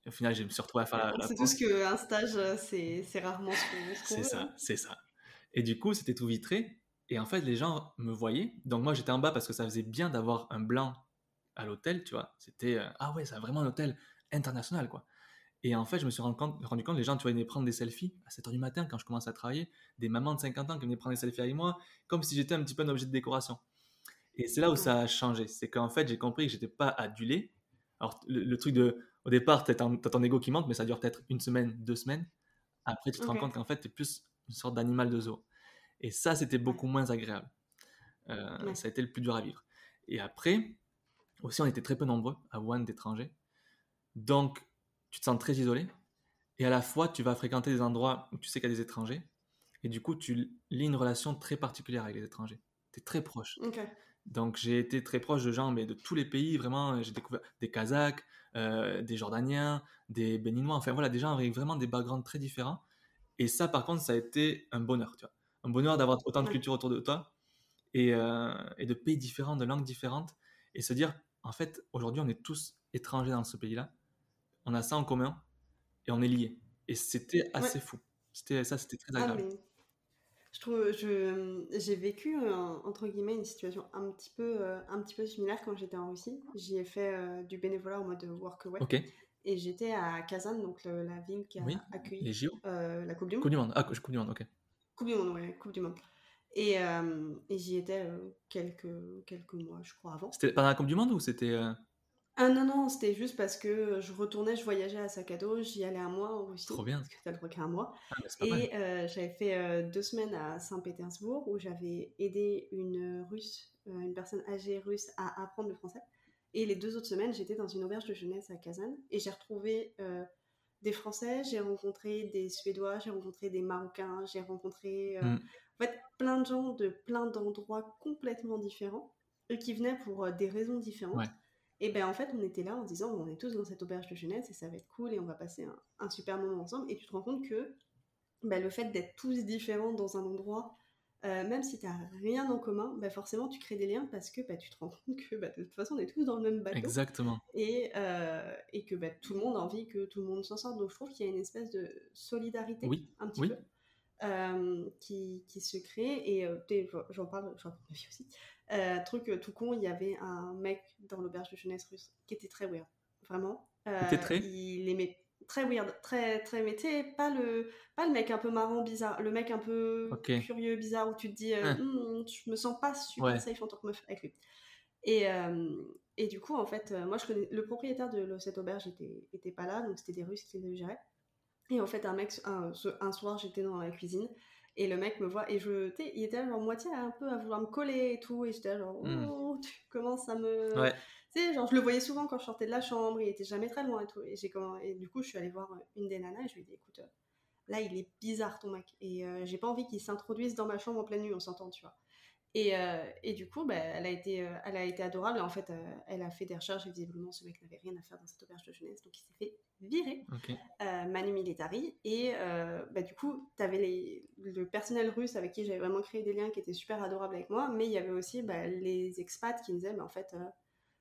au final, je me suis retrouvé à faire la, la c'est tout ce qu'un stage, c'est rarement ce qu'on ce qu'on C'est ça, hein. c'est ça. Et du coup, c'était tout vitré. Et en fait, les gens me voyaient. Donc, moi, j'étais en bas parce que ça faisait bien d'avoir un blanc à l'hôtel, tu vois. C'était, euh, ah ouais, c'est vraiment un hôtel international, quoi. Et en fait, je me suis rendu compte, rendu compte les gens, tu vois, ils venaient prendre des selfies à 7h du matin quand je commence à travailler. Des mamans de 50 ans qui venaient prendre des selfies avec moi, comme si j'étais un petit peu un objet de décoration. Et c'est là où ça a changé. C'est qu'en fait, j'ai compris que j'étais pas adulé. Alors, le, le truc de, au départ, ton, t'as ton ego qui monte, mais ça dure peut-être une semaine, deux semaines. Après, tu te rends compte qu'en fait, t'es plus une sorte d'animal de zoo. Et ça, c'était beaucoup moins agréable. Euh, Ouais. Ça a été le plus dur à vivre. Et après, aussi, on était très peu nombreux à Wuhan d'étrangers. Donc, tu te sens très isolé. Et à la fois, tu vas fréquenter des endroits où tu sais qu'il y a des étrangers. Et du coup, tu lis une relation très particulière avec les étrangers. Tu es très proche. Ok. Donc, j'ai été très proche de gens mais de tous les pays. Vraiment, j'ai découvert des Kazakhs, euh, des Jordaniens, des Béninois. Enfin, voilà, des gens avec vraiment des backgrounds très différents. Et ça, par contre, ça a été un bonheur. Tu vois. Un bonheur d'avoir autant de cultures autour de toi et, euh, et de pays différents, de langues différentes. Et se dire, en fait, aujourd'hui, on est tous étrangers dans ce pays-là. On a ça en commun et on est liés. Et c'était assez fou. C'était ça, c'était très Ah, agréable. mais je trouve, je, j'ai vécu euh, entre guillemets une situation un petit peu, euh, un petit peu similaire quand j'étais en Russie. J'y ai fait euh, du bénévolat en mode workaway Ok. et j'étais à Kazan, donc le- la ville qui a Oui. accueilli Les JO. euh, la Coupe du Monde. Coupe du Monde. Ah, Coupe du Monde. Ok. Coupe du Monde, ouais, Coupe du Monde. Et, euh, et j'y étais euh, quelques, quelques mois, je crois, avant. C'était pendant la Coupe du Monde ou c'était euh, Ah non, non, c'était juste parce que je retournais, je voyageais à sac à dos, j'y allais un mois en Russie. Trop bien. Parce que t'as le droit qu'à un mois. Ah, pas. Et j'avais fait deux semaines à Saint-Pétersbourg où j'avais aidé une russe, une personne âgée russe à apprendre le français. Et les deux autres semaines, j'étais dans une auberge de jeunesse à Kazan et j'ai retrouvé des Français, j'ai rencontré des Suédois, j'ai rencontré des Marocains, j'ai rencontré euh, Mm. En fait plein de gens de plein d'endroits complètement différents et qui venaient pour euh, des raisons différentes. Ouais. Et ben en fait, on était là en disant on est tous dans cette auberge de jeunesse et ça va être cool et on va passer un, un super moment ensemble. Et tu te rends compte que ben, le fait d'être tous différents dans un endroit, euh, même si tu n'as rien en commun, ben, forcément tu crées des liens parce que ben, tu te rends compte que ben, de toute façon on est tous dans le même bateau Exactement. et, euh, et que bah, tout le monde a envie que tout le monde s'en sorte. Donc je trouve qu'il y a une espèce de solidarité Oui, un petit oui. peu euh, qui, qui se crée. Et euh, j'en parle, j'en parle de ma vie aussi. Euh, truc euh, tout con, il y avait un mec dans l'auberge de jeunesse russe qui était très weird. Vraiment. Très Il aimait très weird, très, très, mais pas le, pas le mec un peu marrant, bizarre, le mec un peu curieux, bizarre, où tu te dis, Hein. Hmm, je me sens pas super Ouais. safe en tant que meuf avec lui. Et, et du coup, en fait, moi, je connais, le propriétaire de cette auberge était, était pas là, donc c'était des Russes qui le géraient. Et en fait, un mec, un, soir, j'étais dans la cuisine et le mec me voit et je, il était genre moitié un peu à vouloir me coller et tout, et j'étais genre, Hmm. oh, tu commences à me. Ouais. Tu sais, genre, je le voyais souvent quand je sortais de la chambre, il était jamais très loin et tout. Et, j'ai comment... et du coup, je suis allée voir une des nanas et je lui ai dit, écoute, euh, là, il est bizarre ton mec. Et euh, j'ai pas envie qu'il s'introduise dans ma chambre en pleine nuit, on s'entend, tu vois. Et, euh, et du coup, bah, elle, a été, euh, elle a été adorable. Et en fait, euh, elle a fait des recherches et visiblement, ce mec n'avait rien à faire dans cette auberge de jeunesse. Donc, il s'est fait virer, Manu Militari. Et bah, du coup, tu avais les, le personnel russe avec qui j'avais vraiment créé des liens qui étaient super adorables avec moi. Mais il y avait aussi bah, les expats qui me disaient, mais en fait,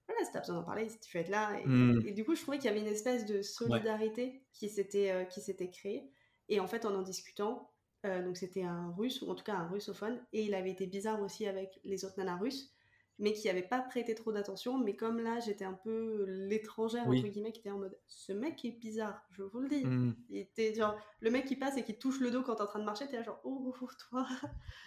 voilà, si t'as besoin d'en parler, tu fais être là. Et, Hmm. et du coup, je trouvais qu'il y avait une espèce de solidarité qui s'était euh, qui s'était créée. Et en fait, en en discutant, euh, donc c'était un russe, ou en tout cas un russophone, et il avait été bizarre aussi avec les autres nanas russes, mais qui n'avaient pas prêté trop d'attention. Mais comme là, j'étais un peu l'étrangère, Oui. entre guillemets, qui était en mode ce mec est bizarre, je vous le dis. Il était genre, le mec qui passe et qui touche le dos quand t'es en train de marcher, t'es là genre, oh, oh, toi.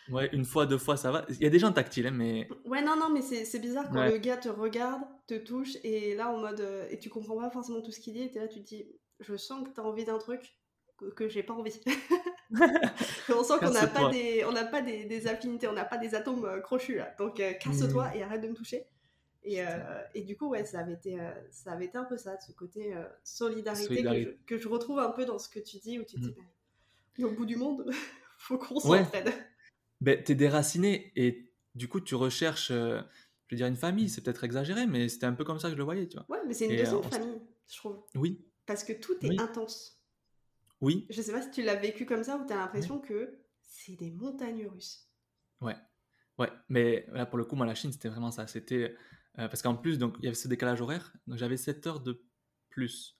Ouais, une fois, deux fois, ça va. Il y a des gens tactiles, hein, mais Ouais, non, non, mais c'est c'est bizarre quand Ouais. le gars te regarde, te touche, et là, en mode. euh, et tu comprends pas forcément tout ce qu'il dit, et t'es là, tu te dis, je sens que t'as envie d'un truc que, que j'ai pas envie. on sent qu'on n'a pas, des, on pas des, des affinités, on n'a pas des atomes euh, crochus, là. Donc, euh, casse-toi Mm. et arrête de me toucher. Et, euh, et du coup, ouais, ça avait été, euh, ça avait été un peu ça, ce côté solidarité, Solidarité. Que, je, que je retrouve un peu dans ce que tu dis, où tu te dis, bah, et au bout du monde, faut qu'on Ouais. s'entraide. ben, t'es déraciné et du coup, tu recherches, je veux dire, une famille. C'est peut-être exagéré, mais c'était un peu comme ça que je le voyais, tu vois. Ouais, mais c'est une Et, deuxième famille, je trouve. Oui, Parce que tout est Oui. intense. Oui, Je sais pas si tu l'as vécu comme ça ou t'as l'impression que c'est des montagnes russes. ouais, ouais. Mais là, pour le coup, moi, la Chine, c'était vraiment ça. C'était euh, parce qu'en plus, donc, il y avait ce décalage horaire, donc j'avais 7 heures de plus.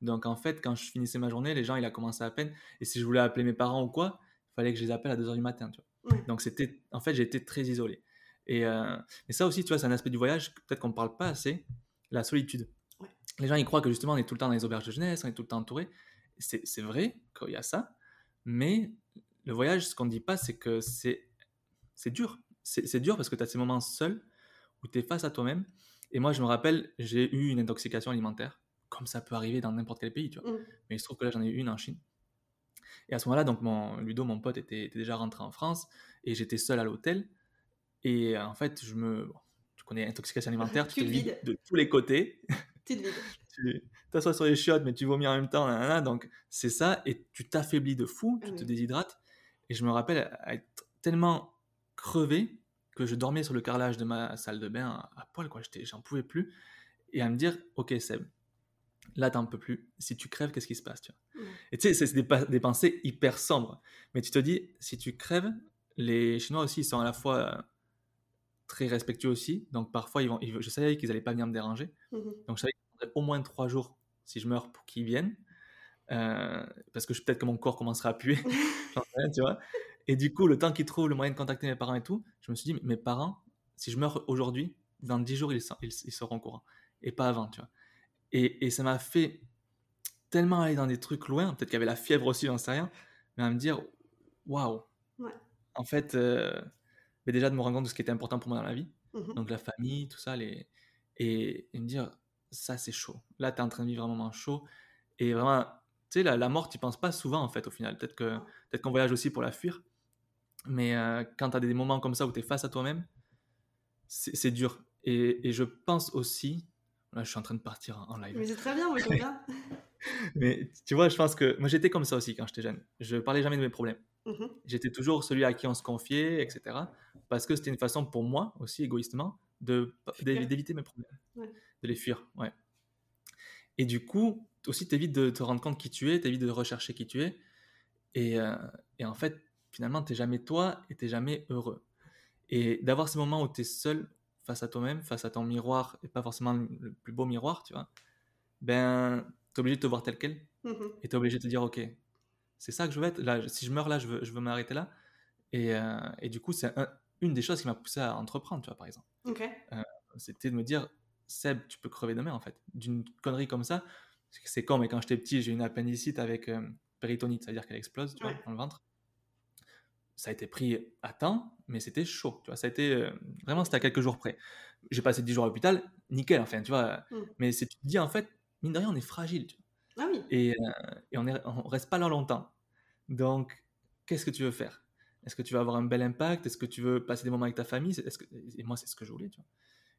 Donc, en fait, quand je finissais ma journée, les gens, il a commencé à peine. Et si je voulais appeler mes parents ou quoi, il fallait que je les appelle à 2 heures du matin, tu vois. Ouais. Donc, c'était, en fait, j'ai été très isolé. Et, euh, et ça aussi, tu vois, c'est un aspect du voyage, peut-être qu'on ne parle pas assez, la solitude. Ouais. Les gens, ils croient que justement, on est tout le temps dans les auberges de jeunesse, on est tout le temps entouré. C'est, c'est vrai qu'il y a ça, mais le voyage, ce qu'on ne dit pas, c'est que c'est, c'est dur. C'est, dur parce que tu as ces moments seuls où tu es face à toi-même. Et moi, je me rappelle, j'ai eu une intoxication alimentaire, comme ça peut arriver dans n'importe quel pays, tu vois. Mm. Mais il se trouve que là, j'en ai eu une en Chine. Et à ce moment-là, donc mon, Ludo, mon pote, était, était déjà rentré en France et j'étais seul à l'hôtel. Et euh, en fait, je me. bon, tu connais intoxication alimentaire, tu Tu te te vides vides. de tous les côtés. Petite vide. tu t'assois sur les chiottes, mais tu vomis en même temps. donc, c'est ça. Et tu t'affaiblis de fou, tu te oui. déshydrates. Et je me rappelle être tellement crevé que je dormais sur le carrelage de ma salle de bain à, à poil, quoi. J'en pouvais plus. Et à me dire, ok, Seb, là, t'en peux plus. Si tu crèves, qu'est-ce qui se passe tu vois? Ouais. Et tu sais, c'est des, pensées hyper sombres. Mais tu te dis, si tu crèves, les Chinois aussi, ils sont à la fois euh, très respectueux aussi. Donc parfois, ils vont, ils- je savais qu'ils n'allaient pas venir me déranger. Mhm. Donc je savais au moins trois jours si je meurs pour qu'ils viennent. Euh, parce que je- peut-être que mon corps commencera à puer. Tu vois. Et du coup, le temps qu'ils trouvent le moyen de contacter mes parents et tout, je me suis dit, mes parents, si je meurs aujourd'hui, dans 10 jours, ils, sont- ils, ils seront au courant. Et pas avant, tu vois. Et, et ça m'a fait tellement aller dans des trucs loin, peut-être qu'il y avait la fièvre aussi, j'en sais rien, mais à me dire, waouh. Ouais. En fait, euh, mais déjà de me rendre compte de ce qui était important pour moi dans la vie, Mhm. donc la famille, tout ça, les... et, et me dire, ça c'est chaud. Là, tu es en train de vivre un moment chaud. Et vraiment, tu sais, la, la mort, tu penses pas souvent en fait au final. Peut-être que, Non. peut qu'on voyage aussi pour la fuir. Mais euh, quand tu as des moments comme ça où tu es face à toi-même, c'est dur. Et, et je pense aussi, là je suis en train de partir en, en live. Mais c'est très bien, moi j'aime bien. Mais tu vois, je pense que moi j'étais comme ça aussi quand j'étais jeune. Je parlais jamais de mes problèmes. Mmh J'étais toujours celui à qui on se confiait, etc. Parce que c'était une façon pour moi aussi égoïstement d'éviter mes problèmes, Ouais. De les fuir. Ouais. Et du coup, aussi t'évites de te rendre compte qui tu es, t'évites de rechercher qui tu es. Et, euh, et en fait, finalement, t'es jamais toi et t'es jamais heureux. Et d'avoir ces moments où t'es seul face à toi-même, face à ton miroir, et pas forcément le plus beau miroir, tu vois, ben, t'es obligé de te voir tel quel. Mmh Et t'es obligé de te dire, ok, c'est ça que je veux être. Là, si je meurs là, je veux, je veux m'arrêter là. Et, euh, et du coup, c'est un- une des choses qui m'a poussé à entreprendre, tu vois, par exemple. Ok. C'était de me dire, Seb, tu peux crever demain, en fait. D'une connerie comme ça. C'est- con, mais quand j'étais petit, j'ai eu une appendicite avec euh, péritonite, c'est-à-dire qu'elle explose, tu vois, dans le ventre. Ça a été pris à temps, mais c'était chaud, tu vois. Ça a été, euh, vraiment, c'était à quelques jours près. J'ai passé 10 jours à l'hôpital, nickel, enfin, tu vois. Mm. Mais c'est, tu te dis, en fait, mine de rien, on est fragile, tu vois. Ah oui. Et, euh, et on, est, on reste pas là longtemps. Donc, qu'est-ce que tu veux faire? Est-ce que tu veux avoir un bel impact? Est-ce que tu veux passer des moments avec ta famille? C'est- est-ce que, Et moi, c'est ce que je voulais, tu vois.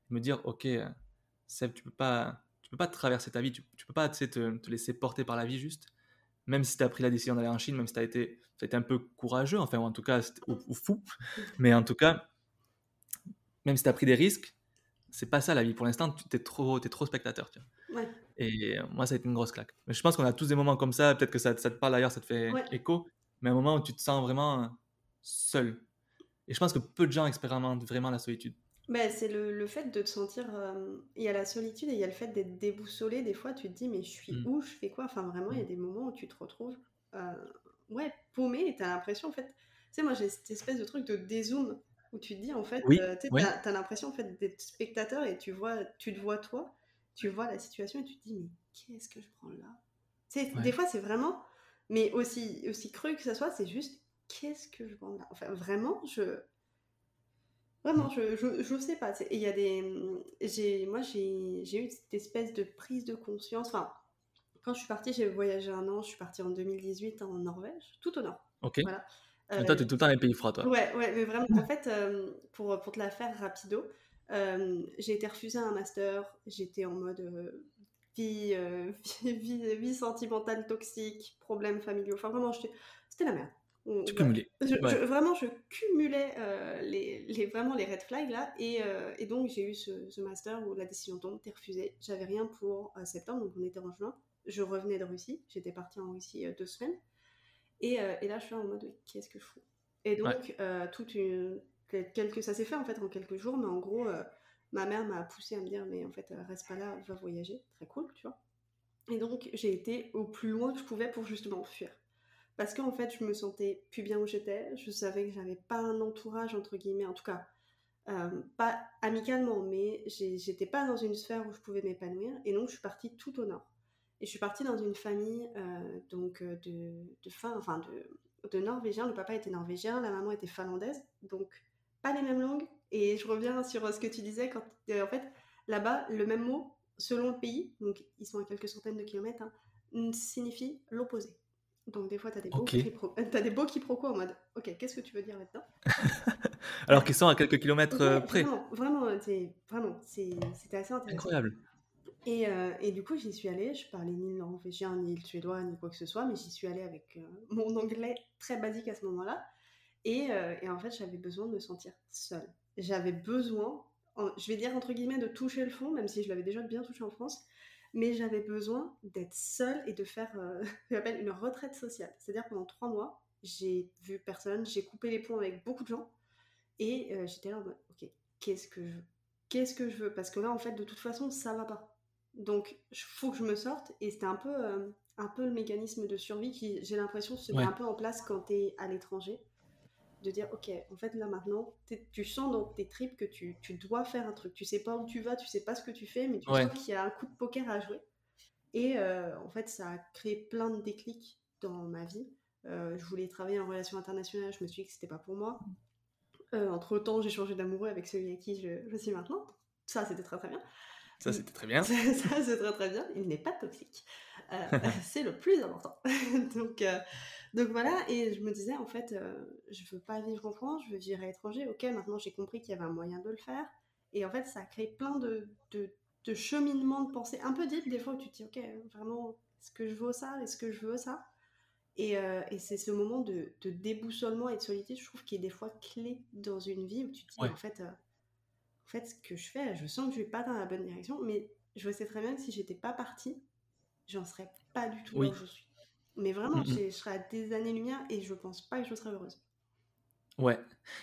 Me dire, ok, Seb, tu peux pas, tu peux pas traverser ta vie, tu, tu peux pas te, te laisser porter par la vie juste. Même si tu as pris la décision d'aller en Chine, même si tu as été, un peu courageux, enfin, ou en tout cas, ou, ou fou, mais en tout cas, même si tu as pris des risques, c'est pas ça la vie. Pour l'instant, tu es trop, t'es trop spectateur, tu vois. Ouais. Et euh, moi, ça a été une grosse claque. Mais je pense qu'on a tous des moments comme ça. Peut-être que ça, ça te parle d'ailleurs, ça te fait Ouais. écho. Mais un moment où tu te sens vraiment euh, seul. Et je pense que peu de gens expérimentent vraiment la solitude. Ben, c'est le, le fait de te sentir. euh, Il y a la solitude et il y a le fait d'être déboussolé. Des fois, tu te dis, mais je suis Mm. où Je fais quoi? Enfin, vraiment, il y a des moments où tu te retrouves euh, ouais, paumé et tu as l'impression, en fait. Tu sais, moi, j'ai cette espèce de truc de dézoom où tu te dis, en fait, Oui, euh, tu t'as- t'as l'impression, en fait, d'être spectateur et tu vois, tu te vois toi, tu vois la situation et tu te dis, mais qu'est-ce que je prends là? Tu sais, Ouais. Des fois, c'est vraiment. Mais aussi, aussi cru que ça soit, c'est juste, qu'est-ce que je prends là? Enfin, vraiment, je. Vraiment, je, je, je sais pas. il y a des. J'ai, moi, j'ai, j'ai eu cette espèce de prise de conscience. Enfin, quand je suis partie, j'ai voyagé un an. Je suis partie en 2018 en Norvège, tout au nord. Ok. Voilà. Euh, toi, tu es tout le temps dans les pays froids, toi. Ouais, ouais, mais vraiment, en fait, euh, pour, pour te la faire rapido, euh, j'ai été refusée un master, j'étais en mode euh, vie, euh, vie, vie, vie sentimentale toxique, problèmes familiaux, enfin vraiment, j'étais- c'était la merde. Tu ouais. cumulais. Je- Ouais. je- vraiment, je cumulais euh, les, les, vraiment les red flags là, et, euh, et donc j'ai eu ce, ce master où la décision tombe, t'es refusée. J'avais rien pour euh, septembre, donc on était en juin. Je revenais de Russie, j'étais partie en Russie deux semaines, et, et là je suis en mode qu'est-ce que je fous? Et donc, Ouais. toute une, quelques, ça s'est fait en fait en quelques jours, mais en gros, ma mère m'a poussé à me dire mais en fait reste pas là, va voyager, très cool, tu vois. Et donc j'ai été au plus loin que je pouvais pour justement fuir. Parce qu'en fait, je me sentais plus bien où j'étais. Je savais que j'avais pas un entourage, entre guillemets, en tout cas, euh, pas amicalement, mais j'étais pas dans une sphère où je pouvais m'épanouir. Et donc, je suis partie tout au nord. Et je suis partie dans une famille euh, donc euh, de, fin, enfin de, de Norvégiens. Le papa était norvégien, la maman était finlandaise. Donc, pas les mêmes langues. Et je reviens sur ce que tu disais, quand, en fait, là-bas, le même mot, selon le pays, donc ils sont à quelques centaines de kilomètres, hein, signifie l'opposé. Donc des fois, tu as des beaux Ok. quiproquos t'as des beaux quiproquos en mode Ok, qu'est-ce que tu veux dire là-dedans? Alors qu'ils sont à quelques kilomètres euh, Ouais, près. Vraiment, vraiment, euh, c'était assez intéressant. Incroyable. Et, euh, et du coup, j'y suis allée. Je parlais ni le norvégien, ni le suédois, ni quoi que ce soit, mais j'y suis allée avec euh, mon anglais très basique à ce moment-là. Et, euh, et en fait, j'avais besoin de me sentir seule. J'avais besoin, en- je vais dire entre guillemets, de toucher le fond, même si je l'avais déjà bien touché en France. Mais j'avais besoin d'être seule et de faire euh, ce appelle une retraite sociale. C'est-à-dire pendant trois mois, j'ai vu personne, j'ai coupé les ponts avec beaucoup de gens. Et euh, j'étais là en mode, ok, qu'est-ce que je veux? Qu'est-ce que je veux? Parce que là, en fait, de toute façon, ça va pas. Donc, il faut que je me sorte. Et c'était un peu, euh, un peu le mécanisme de survie qui, j'ai l'impression, se met Ouais. un peu en place quand tu es à l'étranger. De dire, ok, en fait, là maintenant, tu sens dans tes tripes que tu, tu dois faire un truc. Tu sais pas où tu vas, tu sais pas ce que tu fais, mais tu Ouais. sens qu'il y a un coup de poker à jouer. Et euh, en fait, ça a créé plein de déclics dans ma vie. Euh, je voulais travailler en relations internationales, je me suis dit que c'était pas pour moi. Euh, entre temps, j'ai changé d'amoureux avec celui à qui je, je suis maintenant. Ça, c'était très très bien. Ça, c'était très bien. Ça, ça, c'est très très bien. Il n'est pas toxique. Euh, c'est le plus important. donc, euh, donc voilà, et je me disais, en fait, euh, je veux pas vivre en France, je veux vivre à l'étranger. Ok, maintenant j'ai compris qu'il y avait un moyen de le faire. Et en fait, ça a créé plein de, de, de cheminements de pensée un peu deep, des fois où tu te dis, ok, vraiment, est-ce que je veux ça? Est-ce que je veux ça? Et, euh, et c'est ce moment de, de, déboussolement et de solitude, je trouve, qui est des fois clé dans une vie où tu te dis, en fait, euh, en fait, ce que je fais, je sens que je vais pas dans la bonne direction, mais je sais très bien que si j'étais pas partie, j'en serais pas du tout là où je suis. Mais vraiment, mm, mm. je serais à des années-lumière et je pense pas que je serais heureuse. Ouais,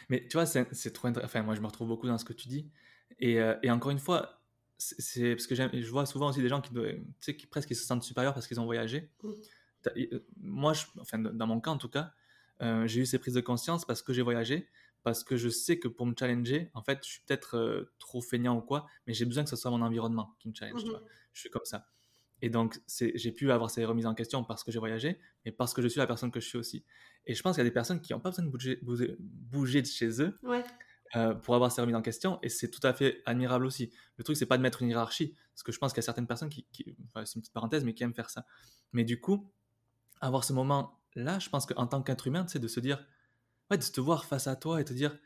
mais tu vois, c'est trop intéressant. Enfin, moi, je me retrouve beaucoup dans ce que tu dis. Et, euh, et encore une fois, c'est parce que je vois souvent aussi des gens qui, tu sais, qui presque se sentent supérieurs parce qu'ils ont voyagé. Mm. Euh, moi, je, enfin, dans mon cas en tout cas, euh, j'ai eu ces prises de conscience parce que j'ai voyagé, parce que je sais que pour me challenger, en fait, je suis peut-être trop feignant ou quoi, mais j'ai besoin que ce soit mon environnement qui me challenge. Tu mm-hmm. vois. Je suis comme ça. Et donc, j'ai pu avoir ces remises en question parce que j'ai voyagé, mais parce que je suis la personne que je suis aussi. Et je pense qu'il y a des personnes qui n'ont pas besoin de bouger, bouger, de chez eux euh, pour avoir ces remises en question, et c'est tout à fait admirable aussi. Le truc, c'est pas de mettre une hiérarchie, parce que je pense qu'il y a certaines personnes qui, enfin, c'est une petite parenthèse, mais qui aiment faire ça. Mais du coup, avoir ce moment-là, je pense qu'en tant qu'être humain, c'est de se dire, ouais, de te voir face à toi et te dire,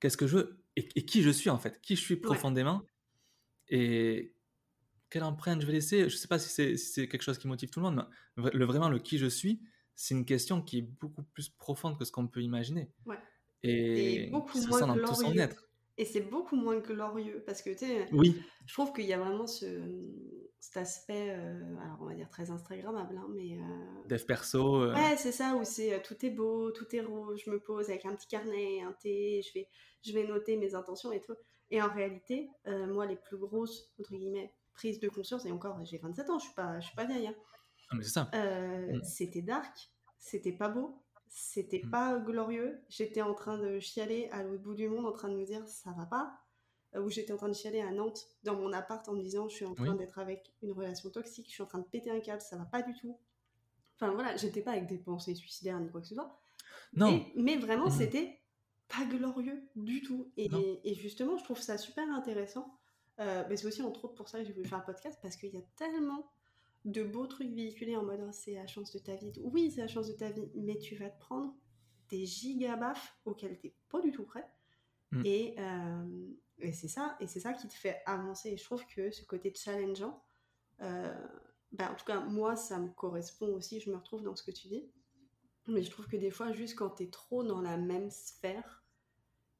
qu'est-ce que je veux et, et, qui je suis en fait, qui je suis profondément, et quelle empreinte je vais laisser? Je ne sais pas si c'est quelque chose qui motive tout le monde, mais le, vraiment, le qui je suis, c'est une question qui est beaucoup plus profonde que ce qu'on peut imaginer. Ouais. Et, et beaucoup moins dans tout son être. Et c'est beaucoup moins glorieux parce que tu sais, oui. je trouve qu'il y a vraiment ce, cet aspect, euh, alors on va dire très Instagrammable, hein, mais. Euh... Dev perso. Euh. Ouais, c'est ça, où c'est euh, tout est beau, tout est rose, je me pose avec un petit carnet, un thé, je vais, je vais noter mes intentions et tout. Et en réalité, moi, les plus grosses, entre guillemets, prise de conscience, et encore, j'ai 27 ans, je suis pas, je suis pas vieille. Hein. Ah, mais c'est ça. Euh, mm. C'était dark, c'était pas beau, c'était mm. pas glorieux. J'étais en train de chialer à l'autre bout du monde, en train de me dire ça va pas. Euh, ou j'étais en train de chialer à Nantes dans mon appart en me disant je suis en train d'être avec une relation toxique, je suis en train de péter un câble, ça va pas du tout. Enfin voilà, j'étais pas avec des pensées suicidaires ni quoi que ce soit. Non. mais vraiment, mm. c'était pas glorieux du tout. Et, et, justement, je trouve ça super intéressant euh, mais c'est aussi entre autres pour ça que j'ai voulu faire un podcast parce qu'il y a tellement de beaux trucs véhiculés en mode oh, c'est la chance de ta vie. Oui, c'est la chance de ta vie, mais tu vas te prendre des gigabafs auxquels tu n'es pas du tout prêt. Mm. Et, euh, et c'est ça, et c'est ça qui te fait avancer. Et je trouve que ce côté challengeant, euh, bah, en tout cas moi ça me correspond aussi. Je me retrouve dans ce que tu dis. Mais je trouve que des fois, juste quand tu es trop dans la même sphère,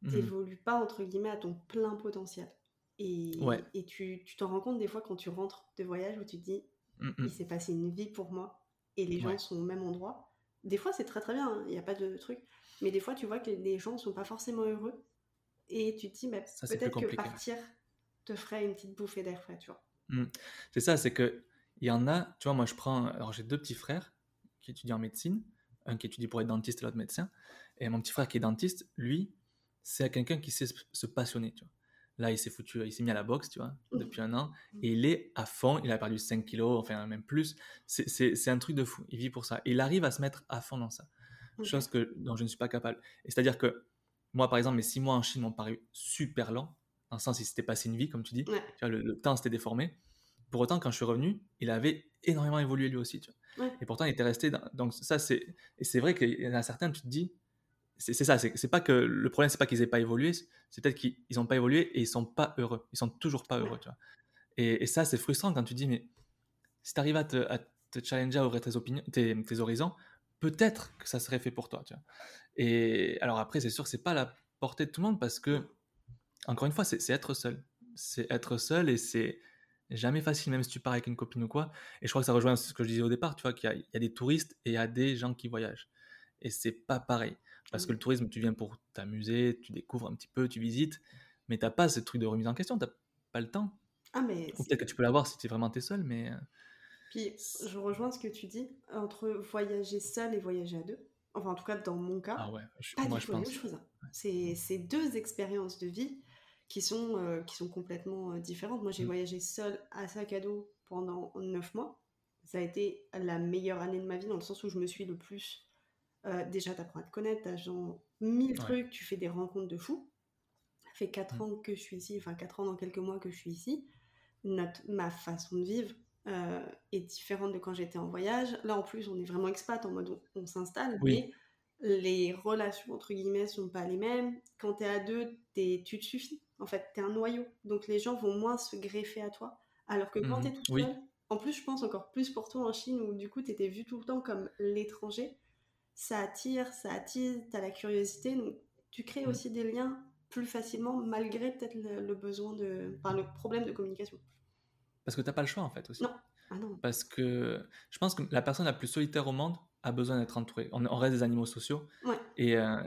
tu n'évolues mm. pas entre guillemets à ton plein potentiel. Et, et tu t'en rends compte des fois quand tu rentres de voyage où tu te dis, mmh, il s'est passé une vie pour moi et les gens sont au même endroit. Des fois, c'est très très bien, hein, il n'y a pas de truc. Mais des fois, tu vois que les gens ne sont pas forcément heureux. Et tu te dis, bah, peut-être que partir te ferait une petite bouffée d'air frais, tu vois. Mmh. C'est ça, c'est que il y en a, tu vois, moi je prends, alors j'ai deux petits frères qui étudient en médecine, un qui étudie pour être dentiste et l'autre médecin. Et mon petit frère qui est dentiste, lui, c'est quelqu'un qui sait se passionner, tu vois. Là, il s'est foutu, il s'est mis à la boxe, tu vois, mmh. depuis un an. Mmh. Et il est à fond. Il a perdu 5 kilos, enfin, même plus. C'est un truc de fou. Il vit pour ça. Et il arrive à se mettre à fond dans ça. Chose que, dont je ne suis pas capable. Et c'est-à-dire que, moi, par exemple, mes 6 mois en Chine m'ont paru super lents. Dans le sens, il s'était passé une vie, comme tu dis. Tu vois, le, temps s'était déformé. Pour autant, quand je suis revenu, il avait énormément évolué lui aussi. Tu vois. Et pourtant, il était resté. Donc, ça, c'est. Et c'est vrai qu'il y en a certains, tu te dis, c'est ça, c'est pas que le problème, c'est pas qu'ils aient pas évolué, c'est peut-être qu'ils n'ont pas évolué et ils sont pas heureux. Ils sont toujours pas heureux, tu vois. Et, ça, c'est frustrant quand tu dis, mais si tu arrives à te, challenger, à ouvrir tes, opinions, tes, horizons, peut-être que ça serait fait pour toi, tu vois. Et alors après, c'est sûr que c'est pas la portée de tout le monde parce que, encore une fois, c'est être seul. C'est être seul et c'est jamais facile, même si tu pars avec une copine ou quoi. Et je crois que ça rejoint ce que je disais au départ, tu vois, qu'il y, a des touristes et il y a des gens qui voyagent. Et c'est pas pareil. Parce que le tourisme, tu viens pour t'amuser, tu découvres un petit peu, tu visites, mais t'as pas ce truc de remise en question, t'as pas le temps. Ah, mais Ou peut-être que tu peux l'avoir si tu es vraiment es seul, mais. Euh, Puis je rejoins ce que tu dis, entre voyager seul et voyager à deux. Enfin, en tout cas, dans mon cas, ah ouais, je, pas moi, du tout la même chose. Hein. C'est deux expériences de vie qui sont, euh, qui sont complètement euh, différentes. Moi, j'ai mm. voyagé seul à sac à dos pendant neuf mois. Ça a été la meilleure année de ma vie dans le sens où je me suis le plus euh, déjà, tu apprends à te connaître, tu genre mille trucs, tu fais des rencontres de fous. Ça fait 4 mm. ans que je suis ici, enfin 4 ans dans quelques mois que je suis ici. Notre, ma façon de vivre euh, est différente de quand j'étais en voyage. Là, en plus, on est vraiment expat, en mode on, s'installe, mais les relations, entre guillemets, sont pas les mêmes. Quand tu es à deux, es, tu te suffis. En fait, tu es un noyau. Donc les gens vont moins se greffer à toi. Alors que quand mmh tu es tout seul, en plus, je pense encore plus pour toi en Chine où du coup, tu étais vu tout le temps comme l'étranger. Ça attire, ça attise, tu as la curiosité. Donc, tu crées Mm. aussi des liens plus facilement malgré peut-être le, le besoin de. Enfin, le problème de communication. Parce que t'as pas le choix en fait aussi. Non. Ah non. Parce que je pense que la personne la plus solitaire au monde a besoin d'être entourée. On, on reste des animaux sociaux. Ouais. Et, euh,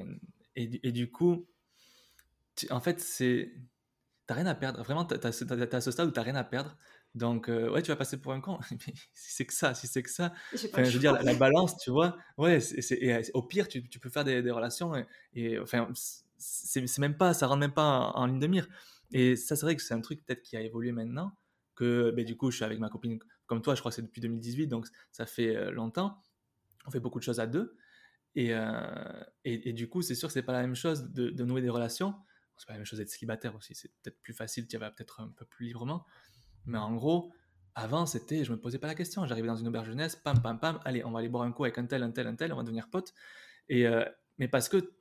et, du- et du coup, tu- en fait, c'est. T'as rien à perdre. Vraiment, t'as, t'as ce stade où t'as rien à perdre. Donc, euh, ouais, tu vas passer pour un con. Mais si c'est que ça, si c'est que ça. Enfin, je veux dire, la, la balance, tu vois. Ouais, et, au pire, tu, tu peux faire des, des relations. Et, et, enfin, c'est, même pas, ça rentre même pas en, en ligne de mire. Et ça, c'est vrai que c'est un truc peut-être qui a évolué maintenant. Que ben, du coup, je suis avec ma copine comme toi, je crois que c'est depuis 2018, donc ça fait euh, longtemps. On fait beaucoup de choses à deux. Et, euh, et, et du coup, c'est sûr que c'est pas la même chose de, de nouer des relations. C'est pas la même chose d'être célibataire aussi. C'est peut-être plus facile, tu y vas peut-être un peu plus librement. Mais en gros, avant, c'était, je me posais pas la question. J'arrivais dans une auberge jeunesse, pam, pam, pam, allez, on va aller boire un coup avec un tel, un tel, un tel, on va devenir potes. Et, euh, mais parce que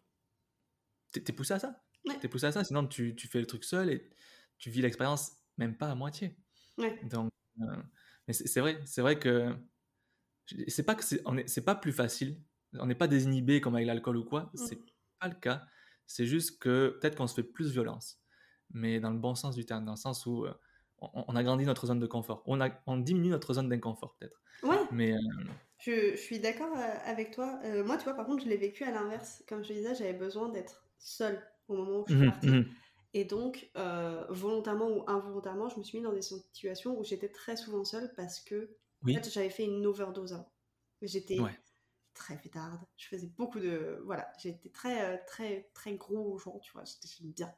t'es t'es poussé à ça. Ouais. T'es poussé à ça, sinon tu, tu fais le truc seul et tu vis l'expérience même pas à moitié. Ouais. Donc, euh, mais c'est vrai, c'est vrai que c'est pas que c'est on est- c'est pas plus facile. On n'est pas désinhibé comme avec l'alcool ou quoi. C'est Mm. pas le cas. C'est juste que peut-être qu'on se fait plus violence, mais dans le bon sens du terme, dans le sens où euh, on, on agrandit notre zone de confort. On, a, on diminue notre zone d'inconfort peut-être. Ouais, Mais euh, je, je suis d'accord euh, avec toi. Euh, moi, tu vois, par contre, je l'ai vécu à l'inverse. Comme je te disais, j'avais besoin d'être seule au moment où je suis mhm, partie. mhm. Et donc, euh, volontairement ou involontairement, je me suis mis dans des situations où j'étais très souvent seule parce que oui, en fait, j'avais fait une overdose avant. J'étais ouais, très fêtarde. Je faisais beaucoup de. Voilà, j'étais très, très, très gros gens, tu vois. J'étais j'aime bien.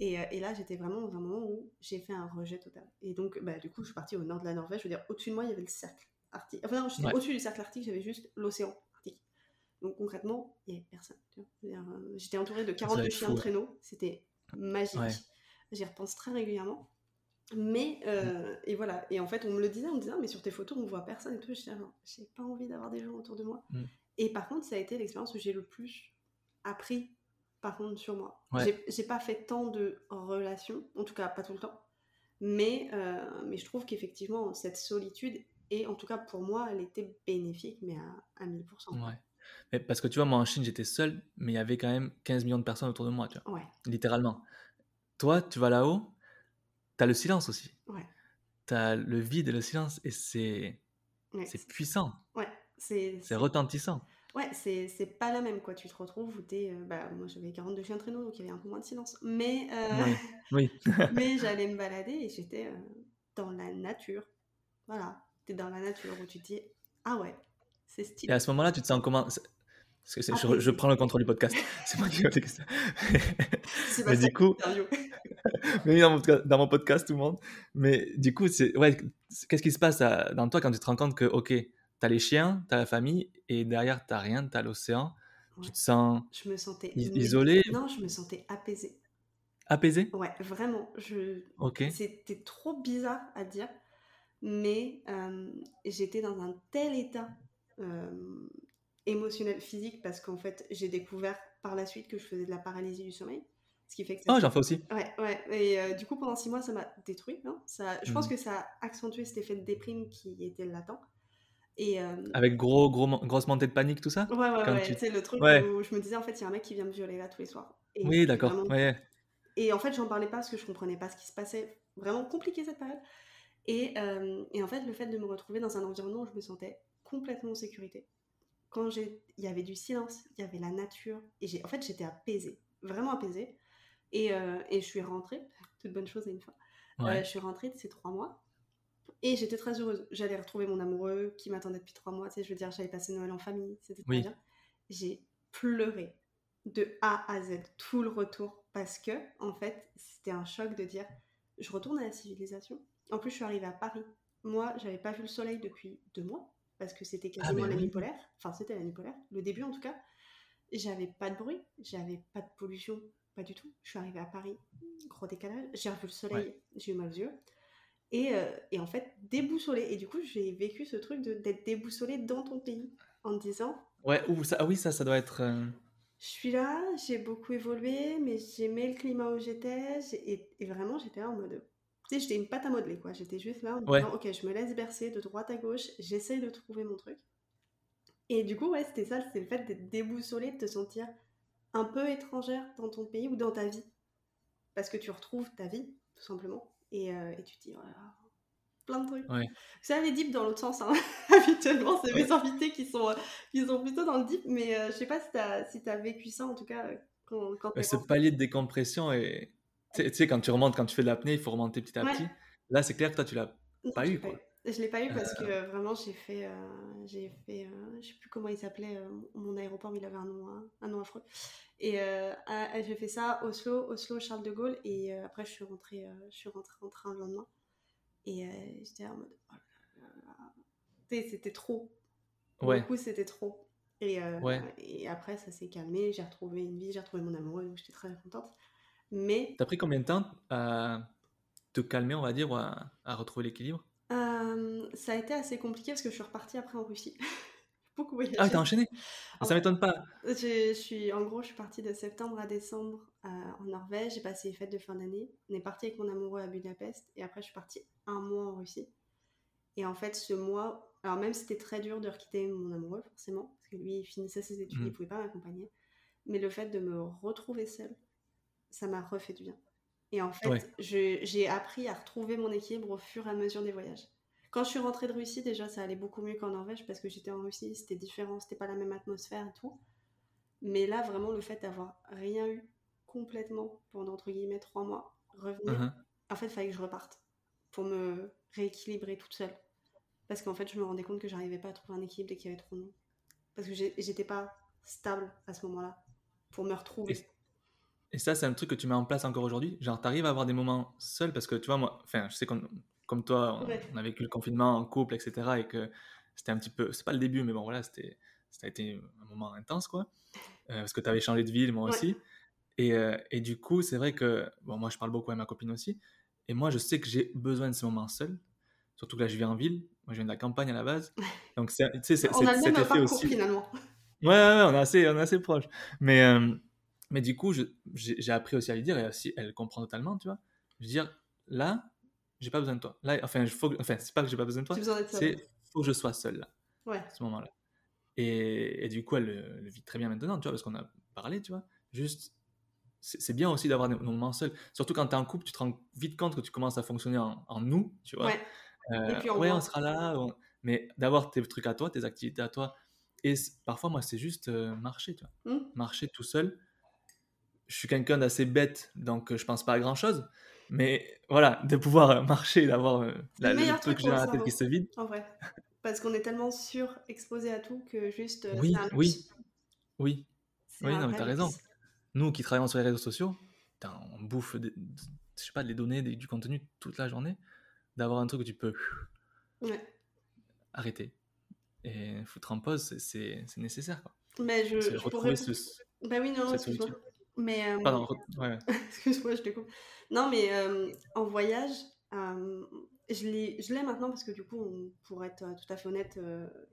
Et, euh, et là, j'étais vraiment dans un moment où j'ai fait un rejet total. Et donc, bah, du coup, je suis partie au nord de la Norvège. Je veux dire, au-dessus de moi, il y avait le cercle arctique. Enfin, non, j'étais ouais. au-dessus du cercle arctique, j'avais juste l'océan arctique. Donc, concrètement, il n'y avait personne. euh, J'étais entourée de Ça doit 42 être chiens de traîneau. C'était magique. Ouais. J'y repense très régulièrement. Mais, Mm. euh, et voilà. Et en fait, on me le disait, on me disait, Ah, mais sur tes photos, on voit personne et tout. Je disais, Ah j'ai pas envie d'avoir des gens autour de moi. Mm. Et par contre, ça a été l'expérience où j'ai le plus appris, par contre, sur moi. Ouais. J'ai- pas fait tant de relations, en tout cas pas tout le temps. Mais, euh, mais je trouve qu'effectivement, cette solitude, et en tout cas pour moi, elle était bénéfique, mais à, à 1000%. quoi. Ouais. Mais parce que tu vois, moi en Chine, j'étais seul, mais il y avait quand même 15 millions de personnes autour de moi, tu vois, Ouais, littéralement. Toi, tu vas là-haut, t'as le silence aussi. ouais, T'as le vide et le silence, et c'est puissant, Ouais, c'est c'est retentissant. Ouais, c'est c'est pas la même, quoi. Tu te retrouves où t'es... euh, bah, moi, j'avais 42 chiens de traîneau, donc il y avait un peu moins de silence. Mais, euh, Oui, oui. mais j'allais me balader et j'étais euh, dans la nature. Voilà, t'es dans la nature où tu te dis, ah ouais, c'est Et stylé. à ce moment-là, tu te sens comment? C'est- Parce que c'est- je, Apaisé. je prends le contrôle du podcast. C'est moi qui vais que ça. C'est pas Mais ça du coup, l'interview. bienvenue dans mon, podca- dans mon podcast, tout le monde. Mais du coup, c'est ouais, qu'est-ce qui se passe à- dans toi quand tu te rends compte que, ok, t'as les chiens, t'as la famille, et derrière, t'as rien, t'as l'océan. Ouais. Tu te sens Je me sentais... isolé, Non, je me sentais apaisée. apaisé. Ouais, vraiment. Je... C'était trop bizarre à dire, mais euh, j'étais dans un tel état euh, émotionnel, physique, parce qu'en fait, j'ai découvert par la suite que je faisais de la paralysie du sommeil. Ce qui fait que ça Oh, j'en fais aussi. Ouais, ouais. Et euh, du coup, pendant six mois, ça m'a détruit. hein. Ça, je pense Mhm. que ça a accentué cet effet de déprime qui était latent. Et euh, Avec gros, gros, grosse montée de panique, tout ça ouais, ouais, ouais. tu- C'est le truc Ouais. où je me disais, en fait, il y a un mec qui vient me violer là tous les soirs. Et Oui, d'accord. vraiment- Ouais. Et en fait, j'en parlais pas parce que je comprenais pas ce qui se passait. Vraiment compliqué cette période. Et, euh, et en fait, le fait de me retrouver dans un environnement où je me sentais complètement en sécurité. Quand j'ai, il y avait du silence, il y avait la nature. Et j'ai, en fait, j'étais apaisée, vraiment apaisée. Et, euh, et je suis rentrée, toute bonne chose à une fois. Euh, Ouais. je suis rentrée de ces trois mois. Et j'étais très heureuse. J'allais retrouver mon amoureux qui m'attendait depuis trois mois. Tu sais, je veux dire, j'avais passé Noël en famille. C'était très bien. J'ai pleuré de A à Z, tout le retour. Parce que, en fait, c'était un choc de dire je retourne à la civilisation. En plus, je suis arrivée à Paris. Moi, j'avais pas vu le soleil depuis deux mois. Parce que c'était Ah, quasiment mais la oui. nuit polaire. Enfin, c'était la nuit polaire. Le début, en tout cas. J'avais pas de bruit. J'avais pas de pollution. Pas du tout. Je suis arrivée à Paris. Gros décalage. J'ai revu le soleil. J'ai eu mal aux yeux. Et, euh, et en fait, déboussolée. Et du coup, j'ai vécu ce truc d'être déboussolée dans ton pays. En te disant, Ouais, ou ça, ah oui, ça, ça doit être. euh, je suis là, j'ai beaucoup évolué, mais j'aimais le climat où j'étais. Et, et vraiment, j'étais là en mode, Tu sais, j'étais une pâte à modeler, quoi. J'étais juste là en disant, ok, je me laisse bercer de droite à gauche, j'essaye de trouver mon truc. Et du coup, ouais, c'était ça, c'est le fait d'être déboussolé, de te sentir un peu étrangère dans ton pays ou dans ta vie. Parce que tu retrouves ta vie, tout simplement. Et, euh, et tu te dis, voilà, plein de trucs. Ouais. Ça, les deep dans l'autre sens, hein. habituellement, c'est mes invités qui sont, euh, qui sont plutôt dans le deep, mais euh, je sais pas si tu as, si as vécu ça, en tout cas, quand, quand Ce palier de décompression, et tu sais, quand tu remontes, quand tu fais de l'apnée, il faut remonter petit à petit. Là, c'est clair que toi, tu l'as pas eu, quoi. Je l'ai pas eu parce que euh. vraiment j'ai fait, euh, j'ai fait, euh, je sais plus comment il s'appelait mon aéroport, mais il avait un nom, un nom affreux. Et j'ai fait ça Oslo, Oslo Charles de Gaulle, et après je suis rentrée, je suis rentrée en train le lendemain. Et j'étais en mode, oh c'était trop. Ouais. Du coup c'était trop. Et, et après ça s'est calmé, j'ai retrouvé une vie, j'ai retrouvé mon amoureux, donc j'étais très contente. Mais. T'as pris combien de temps à te calmer, on va dire, ou à retrouver l'équilibre? euh, ça a été assez compliqué parce que je suis repartie après en Russie. Beaucoup voyagé. Ah, t'as enchaîné Ça m'étonne pas. Je, suis, en gros, je suis partie de septembre à décembre euh, en Norvège. J'ai passé les fêtes de fin d'année. On est parti avec mon amoureux à Budapest. Et après, je suis partie un mois en Russie. Et en fait, ce mois, alors même c'était très dur de quitter mon amoureux, forcément, parce que lui, il finissait ses études, il il mmh. pouvait pas m'accompagner. Mais le fait de me retrouver seule, ça m'a refait du bien. Et en fait, j'ai appris à retrouver mon équilibre au fur et à mesure des voyages. Quand je suis rentrée de Russie, déjà, ça allait beaucoup mieux qu'en Norvège parce que j'étais en Russie, c'était différent, c'était pas la même atmosphère et tout. Mais là, vraiment, le fait d'avoir rien eu complètement pendant, entre guillemets, trois mois, revenir, uh-huh. en fait, il fallait que je reparte pour me rééquilibrer toute seule. Parce qu'en fait, je me rendais compte que j'arrivais pas à trouver un équilibre dès qu'il y avait trop de monde. Parce que j'étais pas stable à ce moment-là pour me retrouver. Et ça, c'est un truc que tu mets en place encore aujourd'hui? Genre, tu arrives à avoir des moments seuls? Parce que tu vois, moi, enfin, je sais comme, comme toi, on, a vécu le confinement en couple, etc. Et que c'était un petit peu, c'est pas le début, mais bon, voilà, c'était, ça a été un moment intense, quoi. Euh, parce que tu avais changé de ville, moi aussi. Et, euh, et, du coup, c'est vrai que, bon, moi, je parle beaucoup à ma copine aussi. Et moi, je sais que j'ai besoin de ces moments seuls. Surtout que là, je vis en ville. Moi, je viens de la campagne à la base. Donc, tu sais, c'est, on a le même effet aussi. finalement. Ouais, ouais, on est assez, on est assez proches. Mais, euh, mais du coup, j'ai appris aussi à lui dire, et aussi, elle comprend totalement, tu vois. Je veux dire, là, j'ai pas besoin de toi. Là, enfin, faut, enfin c'est pas que j'ai pas besoin de toi, c'est faut que je sois seul là, ouais. à ce moment-là. Et, et, du coup, elle le, vit très bien maintenant, tu vois, parce qu'on a parlé, tu vois. Juste, c'est bien aussi d'avoir des moments seuls. Surtout quand tu es en couple, tu te rends vite compte que tu commences à fonctionner en, en nous, tu vois. Ouais, euh, ouais on sera là. Mais d'avoir tes trucs à toi, tes activités à toi. Et parfois, moi, c'est juste euh, marcher, tu vois. Mmh. Marcher tout seul je suis quelqu'un d'assez bête, donc euh, je pense pas à grand chose. Mais voilà, de pouvoir euh, marcher, d'avoir euh, le truc que j'ai dans la tête qui se vide. En vrai. Parce qu'on est tellement surexposé à tout que juste. oui, oui, oui. Oui, non, mais t'as raison. Nous qui travaillons sur les réseaux sociaux, on bouffe, des, je sais pas, des données, du contenu toute la journée. D'avoir un truc que tu peux arrêter et foutre en pause, c'est nécessaire. Quoi. Mais je, je pourrais... ce, bah oui, non, mais. Euh, Pardon, ouais. Excuse-moi, je te coupe. Non, mais euh, en voyage, euh, je l'ai maintenant parce que du coup, pour être tout à fait honnête,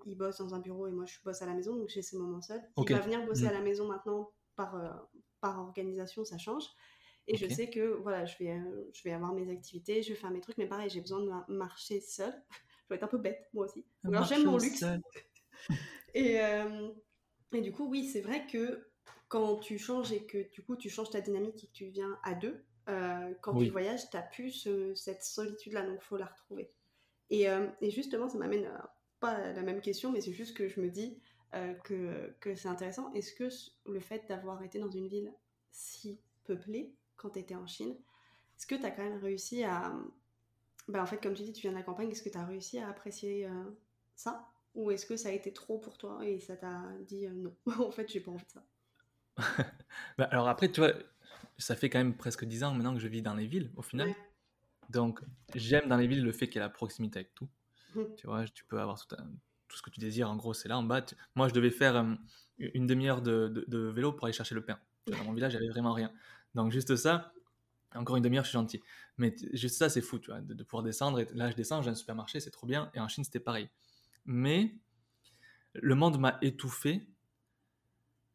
il bosse dans un bureau et moi je bosse à la maison, donc j'ai ces moments seuls. Il va venir bosser à mm. la maison maintenant par, par organisation, ça change. Et je sais que voilà, je vais, je vais avoir mes activités, je vais faire mes trucs, mais pareil, j'ai besoin de marcher seule. je vais être un peu bête, moi aussi. alors j'aime mon luxe. et, et du coup, oui, c'est vrai que quand tu changes et que du coup tu changes ta dynamique et que tu viens à deux, euh, quand tu voyages, tu n'as plus cette solitude-là, donc il faut la retrouver. Et, euh, et justement, ça m'amène pas à la même question, mais c'est juste que je me dis euh, que, que c'est intéressant. Est-ce que le fait d'avoir été dans une ville si peuplée quand tu étais en Chine, est-ce que tu as quand même réussi à... Ben, en fait, comme tu dis, tu viens de la campagne, est-ce que tu as réussi à apprécier ça? Ou est-ce que ça a été trop pour toi et ça t'a dit non, en fait, j'ai pas envie de ça bah, alors après, tu vois, ça fait quand même presque 10 ans maintenant que je vis dans les villes, au final. Donc, j'aime dans les villes le fait qu'il y a la proximité avec tout. Mmh. Tu vois, tu peux avoir tout, tout, ce que tu désires, en gros, c'est là en bas. Moi, je devais faire euh, une demi-heure de, de, vélo pour aller chercher le pain. Dans mon village, il n'y avait vraiment rien. Donc, juste ça, encore une demi-heure, je suis gentil. Mais juste ça, c'est fou, tu vois, de, pouvoir descendre. Et là, je descends, j'ai un supermarché, c'est trop bien. Et en Chine, c'était pareil. Mais le monde m'a étouffé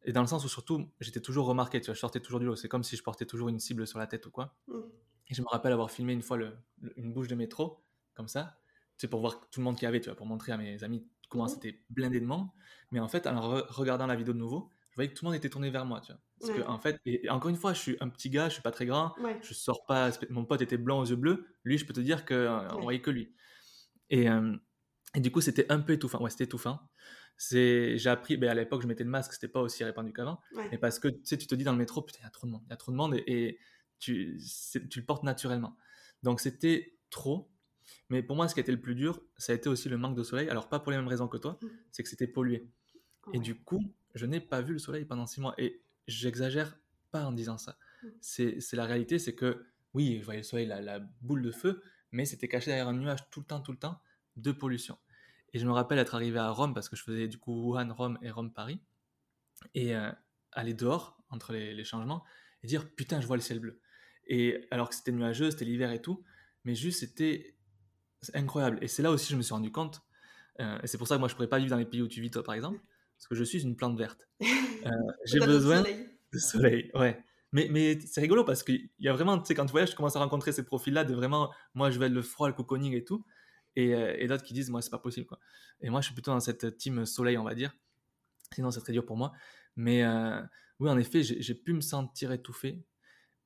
et dans le sens où surtout, j'étais toujours remarqué, tu vois, je sortais toujours du lot. C'est comme si je portais toujours une cible sur la tête ou quoi. Mm. Et je me rappelle avoir filmé une fois le, une bouche de métro, comme ça, c'est pour voir tout le monde qui y avait, tu vois, pour montrer à mes amis comment mmh. c'était blindé de monde. Mais en fait, en regardant la vidéo de nouveau, je voyais que tout le monde était tourné vers moi, tu vois. Parce que, en fait, et, encore une fois, je suis un petit gars, je suis pas très grand, je sors pas, mon pote était blanc aux yeux bleus, lui, je peux te dire qu'on euh, on voyait que lui. Et, euh, et du coup, c'était un peu étouffant. Ouais, c'était étouffant. C'est, j'ai appris, ben à l'époque, je mettais le masque, c'était pas aussi répandu qu'avant. Mais parce que, tu sais, tu te dis dans le métro, putain, il y a trop de monde, il y a trop de monde, et, tu, tu le portes naturellement. Donc, c'était trop. Mais pour moi, ce qui a été le plus dur, ça a été aussi le manque de soleil. Alors, pas pour les mêmes raisons que toi, mmh. c'est que c'était pollué. Et du coup, je n'ai pas vu le soleil pendant six mois. Et j'exagère pas en disant ça. Mmh. C'est la réalité, c'est que oui, je voyais le soleil, la, la boule de feu, mais c'était caché derrière un nuage tout le temps, tout le temps de pollution. Et je me rappelle être arrivé à Rome parce que je faisais du coup Wuhan, Rome et Rome-Paris. Et euh, aller dehors entre les, changements et dire putain, je vois le ciel bleu. Et alors que c'était nuageux, c'était l'hiver et tout, mais juste c'était incroyable. Et c'est là aussi que je me suis rendu compte. Euh, et c'est pour ça que moi je pourrais pas vivre dans les pays où tu vis toi par exemple, parce que je suis une plante verte. Euh, j'ai besoin de soleil, ouais. Mais, mais c'est rigolo parce qu'il y a vraiment, tu sais, quand tu voyages, je commence à rencontrer ces profils-là de vraiment, moi je vais le froid, le cocooning et tout. Euh, et, d'autres qui disent, moi, c'est pas possible. Quoi. Et moi, je suis plutôt dans cette team soleil, on va dire. Sinon, c'est très dur pour moi. Mais euh, oui, en effet, j'ai pu me sentir étouffé.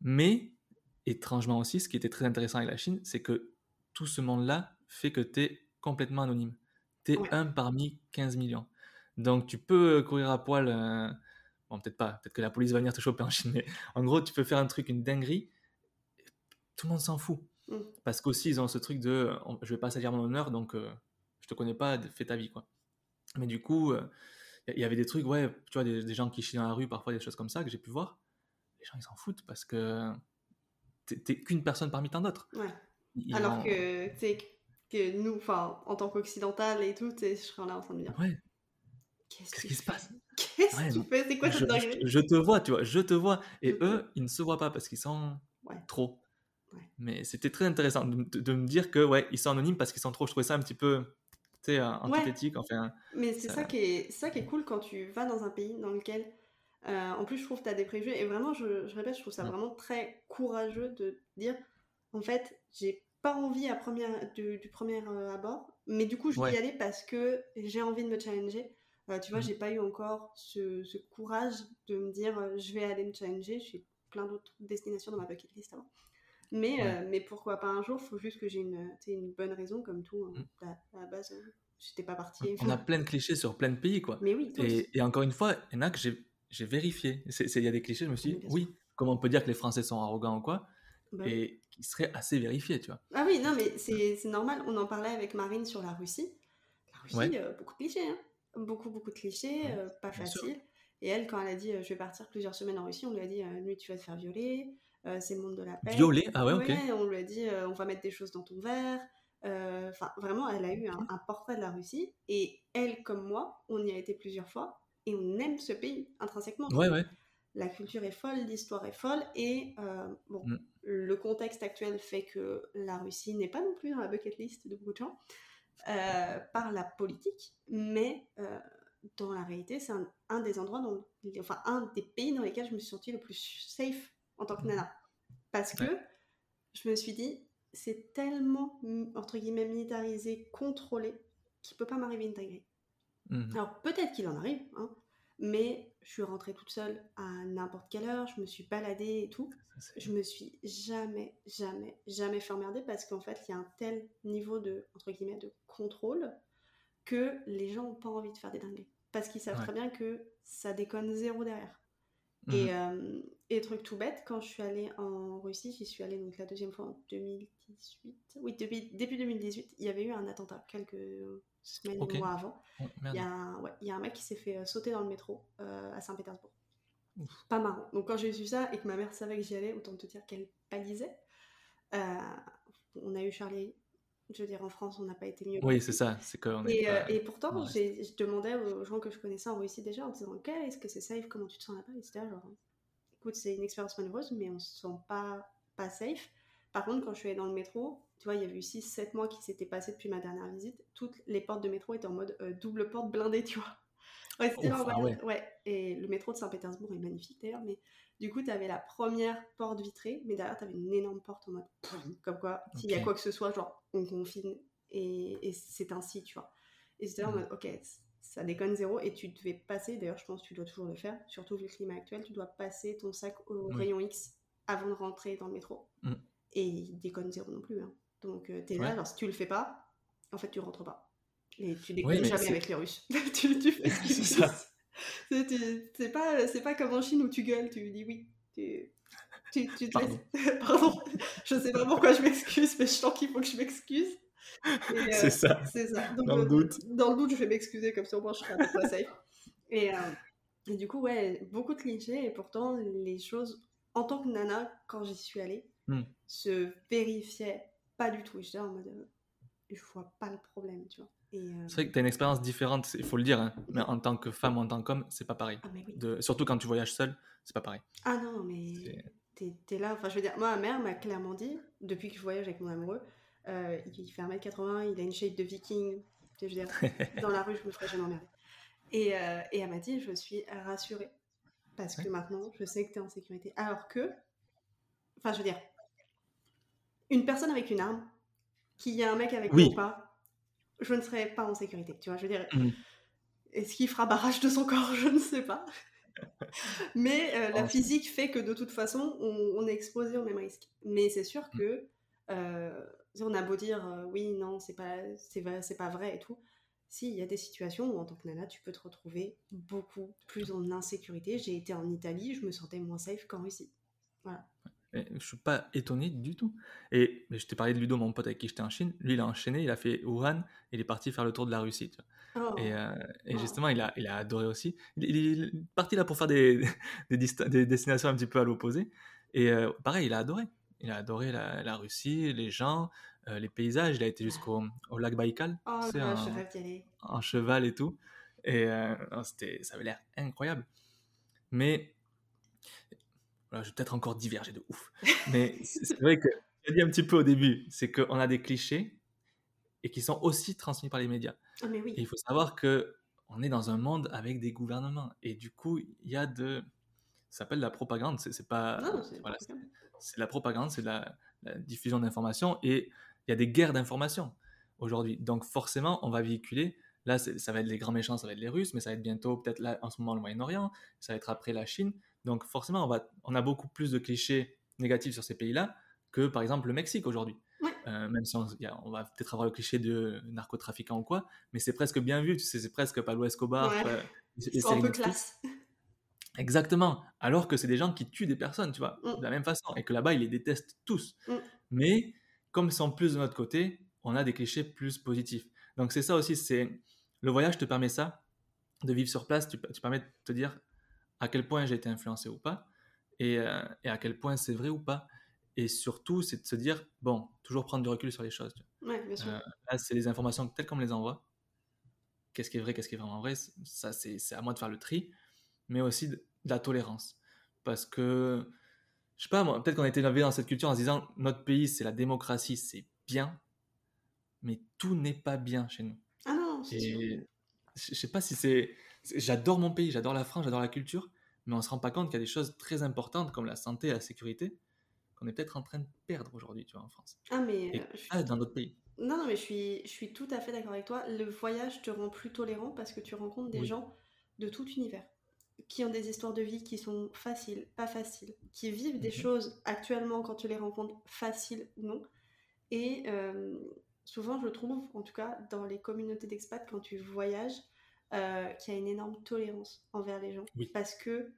Mais, étrangement aussi, ce qui était très intéressant avec la Chine, c'est que tout ce monde-là fait que tu es complètement anonyme. Tu es un parmi 15 millions. Donc, tu peux courir à poil. Euh, bon, peut-être pas. Peut-être que la police va venir te choper en Chine. Mais en gros, tu peux faire un truc, une dinguerie. Tout le monde s'en fout. Mm. Parce qu'aussi, ils ont ce truc de je vais pas salir mon honneur, donc euh, je te connais pas, fais ta vie, quoi. Mais du coup, il euh, y avait des trucs, ouais, tu vois, des, gens qui chient dans la rue, parfois des choses comme ça que j'ai pu voir. Les gens, ils s'en foutent parce que t'es qu'une personne parmi tant d'autres. Ouais. Alors que, tu sais, que nous, enfin, en tant qu'occidental et tout, je serais là en train de dire. Ouais. Qu'est-ce qui se passe? Qu'est-ce que tu fais? C'est quoi cette je, je, te vois, tu vois, je te vois. Et eux, ils ne se voient pas parce qu'ils sont trop. Mais c'était très intéressant de, me dire que ouais, ils sont anonymes parce qu'ils sont trop. Je trouvais ça un petit peu tu sais, antithétique. Enfin, Mais c'est ça... qui est, ça qui est cool quand tu vas dans un pays dans lequel, euh, en plus, je trouve que tu as des préjugés. Et vraiment, je, je, répète, je trouve ça vraiment très courageux de dire en fait, j'ai pas envie à première, du, premier euh, abord, mais du coup, je vais y aller parce que j'ai envie de me challenger. Euh, tu vois, mmh. j'ai pas eu encore ce, ce, courage de me dire je vais aller me challenger. J'ai plein d'autres destinations dans ma bucket list avant. Mais, euh, mais pourquoi pas un jour Il faut juste que j'ai une, une bonne raison, comme tout. Hein. Mm. À, la base, euh, j'étais pas partie. On a plein de clichés sur plein de pays, quoi. Mais oui. Et, et, encore une fois, il y en a que j'ai vérifié. Il y a des clichés, je me suis dit, oui, comment on peut dire que les Français sont arrogants ou quoi bah Et qui seraient assez vérifiés, tu vois. Ah oui, non, mais c'est normal. On en parlait avec Marine sur la Russie. La Russie, euh, beaucoup de clichés. Hein. Beaucoup, beaucoup de clichés, pas facile. Et elle, quand elle a dit je vais partir plusieurs semaines en Russie, on lui a dit nuit tu vas te faire violer, euh, c'est le monde de la paix. Violet Ah ouais, ok. on lui a dit, euh, on va mettre des choses dans ton verre. Euh, enfin, vraiment, elle a eu un, portrait de la Russie. Et elle, comme moi, on y a été plusieurs fois. Et on aime ce pays, intrinsèquement. Ouais, ouais. La culture est folle, l'histoire est folle. Et bon, mm. le contexte actuel fait que la Russie n'est pas non plus dans la bucket list de beaucoup de gens. par la politique, mais dans la réalité, c'est un, des endroits, dans, enfin un des pays dans lesquels je me suis sentie le plus safe en tant que nana. Parce que je me suis dit, c'est tellement, entre guillemets, militarisé, contrôlé, qu'il peut pas m'arriver une dinguerie. Mhm. Alors peut-être qu'il en arrive, hein, mais je suis rentrée toute seule à n'importe quelle heure, je me suis baladée et tout. je me suis jamais, jamais, jamais fait emmerder parce qu'en fait, il y a un tel niveau de, entre guillemets, de contrôle que les gens n'ont pas envie de faire des dingueries. Parce qu'ils savent très bien que ça déconne zéro derrière. Et, mmh. et, truc tout bête, quand je suis allée en Russie, j'y suis allée donc la deuxième fois en 2018. Oui, depuis, début 2018, il y avait eu un attentat quelques semaines ou mois avant. Oh, il, y a un, ouais, il y a un mec qui s'est fait sauter dans le métro à Saint-Pétersbourg. Pas marrant. Donc quand j'ai su ça et que ma mère savait que j'y allais, autant te dire qu'elle palisait. on a eu Charlie je veux dire, en France, on n'a pas été mieux. Oui, c'est ça. C'est et, et, pourtant, je demandais aux gens que je connaissais en Russie déjà en disant Ok, est-ce que c'est safe? Comment tu te sens là-bas? Etc. Genre, écoute, c'est une expérience malheureuse, mais on se sent pas, pas safe. Par contre, quand je suis allée dans le métro, tu vois, il y a eu 6-7 mois qui s'étaient passés depuis ma dernière visite. Toutes les portes de métro étaient en mode double porte blindée, tu vois. Ouais, c'était ah ouais. Et le métro de Saint-Pétersbourg est magnifique d'ailleurs, mais du coup, tu avais la première porte vitrée, mais derrière, tu avais une énorme porte en mode comme quoi, s'il y a quoi que ce soit, genre, on confine et, c'est ainsi, tu vois. Et c'était en mmh. mode, ok, ça déconne zéro et tu devais passer, d'ailleurs, je pense que tu dois toujours le faire, surtout vu le climat actuel, tu dois passer ton sac au rayon X avant de rentrer dans le métro. Mmh. Et il déconne zéro non plus. Hein. Donc, euh, tu es là, alors si tu le fais pas, en fait, tu rentres pas. Et tu déconnes jamais avec les Russes. tu, tu fais ce C'est pas, c'est pas comme en Chine où tu gueules, tu dis oui. Tu, tu, tu Pardon. Pardon. Je sais pas pourquoi je m'excuse, mais je sens qu'il faut que je m'excuse. Euh, c'est ça. Ça. dans le doute. Dans le doute, je vais m'excuser, comme ça au moins je serai un peu safe. Et, euh, et, du coup, ouais, beaucoup de clichés, et pourtant, les choses, en tant que nana, quand j'y suis allée, hmm. se vérifiaient pas du tout. J'étais en mode, euh, je vois pas le problème, tu vois. Euh, c'est vrai que tu as une expérience différente, il faut le dire, hein. mais en tant que femme ou en tant qu'homme, c'est pas pareil. Ah, de... Surtout quand tu voyages seul, c'est pas pareil. Ah non, mais t'es es là, enfin je veux dire, moi ma mère m'a clairement dit, depuis que je voyage avec mon amoureux, euh, il fait 1m80, il a une shape de viking, je veux dire, dans la rue je me ferais jamais emmerder. Et, euh, et elle m'a dit, je suis rassurée, parce que maintenant je sais que tu es en sécurité. Alors que, enfin je veux dire, une personne avec une arme, qu'il y a un mec avec oui. ou pas, je ne serai pas en sécurité. Tu vois, je veux dire, mmh. est-ce qu'il fera barrage de son corps? Je ne sais pas. Mais euh, la physique fait que de toute façon, on, est exposé au même risque. Mais c'est sûr mmh. que euh, on a beau dire euh, oui, non, c'est pas, c'est pas vrai et tout. Si, il y a des situations où en tant que nana, tu peux te retrouver beaucoup plus en insécurité. J'ai été en Italie, je me sentais moins safe qu'en Russie. Voilà. Je suis pas étonné du tout. Et je t'ai parlé de Ludo, mon pote avec qui j'étais en Chine. Lui, il a enchaîné, il a fait Wuhan, il est parti faire le tour de la Russie. Oh. Et, euh, et, justement, il a, il a adoré aussi. Il, est parti là pour faire des, des, destinations un petit peu à l'opposé. Et euh, pareil, il a adoré. Il a adoré la, la Russie, les gens, euh, les paysages. Il a été jusqu'au au lac Baïkal. Oh, en, cheval et tout. Et c'était, ça avait l'air incroyable. Mais je vais peut-être encore diverger de ouf. Mais c'est vrai que, je dit un petit peu au début, c'est qu'on a des clichés et qui sont aussi transmis par les médias. Ah, mais oui. il faut savoir que on est dans un monde avec des gouvernements et du coup, il y a de ça s'appelle la propagande, c'est pas c'est la propagande, c'est la, la, diffusion d'informations et il y a des guerres d'informations aujourd'hui. Donc forcément, on va véhiculer Là, ça va être les grands méchants, ça va être les Russes, mais ça va être bientôt, peut-être là, en ce moment, le Moyen-Orient, ça va être après la Chine. Donc forcément, on, va, on a beaucoup plus de clichés négatifs sur ces pays-là que par exemple le Mexique aujourd'hui. Euh, même si on, va peut-être avoir le cliché de narcotrafiquant ou quoi, mais c'est presque bien vu, tu sais, c'est presque Pablo Escobar. Ouais. Ils sont un peu classe. Exactement. Alors que c'est des gens qui tuent des personnes, tu vois, mm. de la même façon, et que là-bas, ils les détestent tous. Mm. Mais comme ils sont plus de notre côté, on a des clichés plus positifs. Donc c'est ça aussi, c'est le voyage te permet ça, de vivre sur place, tu, tu permets de te dire à quel point j'ai été influencé ou pas, et, euh, et à quel point c'est vrai ou pas. Et surtout, c'est de se dire, bon, toujours prendre du recul sur les choses. Ouais, bien sûr. Euh, là, c'est les informations telles qu'on me les envoie. Qu'est-ce qui est vrai, qu'est-ce qui est vraiment vrai Ça, c'est à moi de faire le tri, mais aussi de, la tolérance. Parce que, je sais pas, moi, peut-être qu'on a été élevé dans cette culture en se disant, notre pays, c'est la démocratie, c'est bien, mais tout n'est pas bien chez nous. Ah non, c'est Je sais pas si c'est J'adore mon pays, j'adore la France, j'adore la culture, mais on se rend pas compte qu'il y a des choses très importantes comme la santé et la sécurité qu'on est peut-être en train de perdre aujourd'hui, tu vois, en France. Ah, mais. Et euh, dans d'autres pays. Non, non, mais je suis, je suis tout à fait d'accord avec toi. Le voyage te rend plus tolérant parce que tu rencontres des gens de tout univers qui ont des histoires de vie qui sont faciles, pas faciles, qui vivent des mhm. choses actuellement quand tu les rencontres faciles ou non. Et euh, souvent, je trouve, en tout cas dans les communautés d'expats, quand tu voyages, euh, qui a une énorme tolérance envers les gens. Parce que,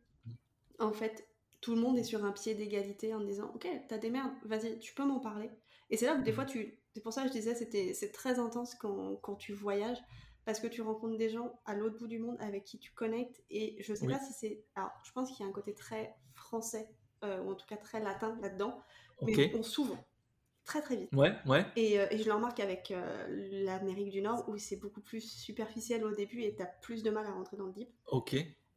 en fait, tout le monde est sur un pied d'égalité en disant Ok, t'as des merdes, vas-y, tu peux m'en parler. Et c'est là où des fois, tu. C'est pour ça que je disais, c'est très intense quand, quand, tu voyages, parce que tu rencontres des gens à l'autre bout du monde avec qui tu connectes. Et je sais pas si c'est. Alors, je pense qu'il y a un côté très français, euh, ou en tout cas très latin là-dedans, mais on s'ouvre très très vite. Ouais, ouais. Et, euh, et je le remarque avec euh, l'Amérique du Nord où c'est beaucoup plus superficiel au début et tu as plus de mal à rentrer dans le deep. Ok.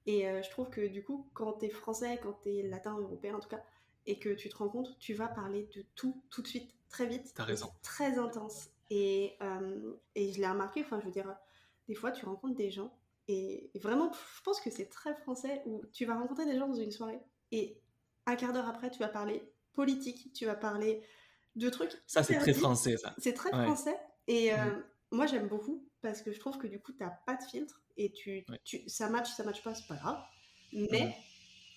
Et euh, je trouve que du coup, quand tu es français, quand tu es latin, européen en tout cas, et que tu te rends compte, tu vas parler de tout tout de suite, très vite. T'as raison. Très intense. Et, et je l'ai remarqué, enfin je veux dire, des fois tu rencontres des gens Et, vraiment, je pense que c'est très français où tu vas rencontrer des gens dans une soirée et un quart d'heure après, tu vas parler politique, tu vas parler de trucs. Ça, c'est très français, ça. C'est très français. Et euh, mmh. moi, j'aime beaucoup parce que je trouve que du coup, tu n'as pas de filtre et tu, tu, ça match, ça match pas, c'est pas grave. Mais mmh.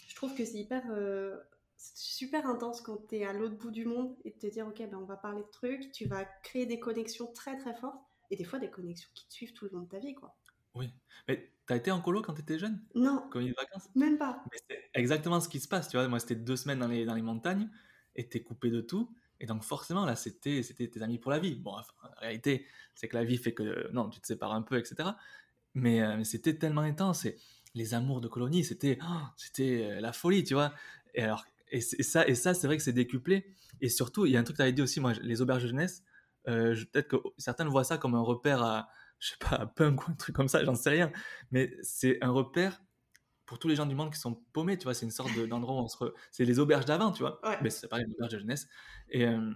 je trouve que c'est hyper. Euh, super intense quand tu es à l'autre bout du monde et de te dire, ok, ben on va parler de trucs, tu vas créer des connexions très très fortes et des fois des connexions qui te suivent tout le long de ta vie, quoi. Oui. Mais t'as été en colo quand t'étais jeune? Non. Comme vacances? Même pas. Mais c'est exactement ce qui se passe, tu vois. Moi, c'était deux semaines dans les, dans les montagnes et t'es coupé de tout. Et donc, forcément, là, c'était, tes amis pour la vie. Bon, en réalité, c'est que la vie fait que, non, tu te sépares un peu, etc. Mais, euh, mais c'était tellement intense. Les amours de colonie, c'était, oh, euh, la folie, tu vois. Et alors, et, ça, et ça c'est vrai que c'est décuplé. Et surtout, il y a un truc que tu avais dit aussi, moi, les auberges jeunesse, euh, peut-être que certains voient ça comme un repère à, je sais pas, à punk ou un truc comme ça, j'en sais rien. Mais c'est un repère pour tous les gens du monde qui sont paumés, tu vois. C'est une sorte d'endroit où on se. C'est les auberges d'avant, tu vois. Mais c'est pareil, les auberges de jeunesse. Et, euh,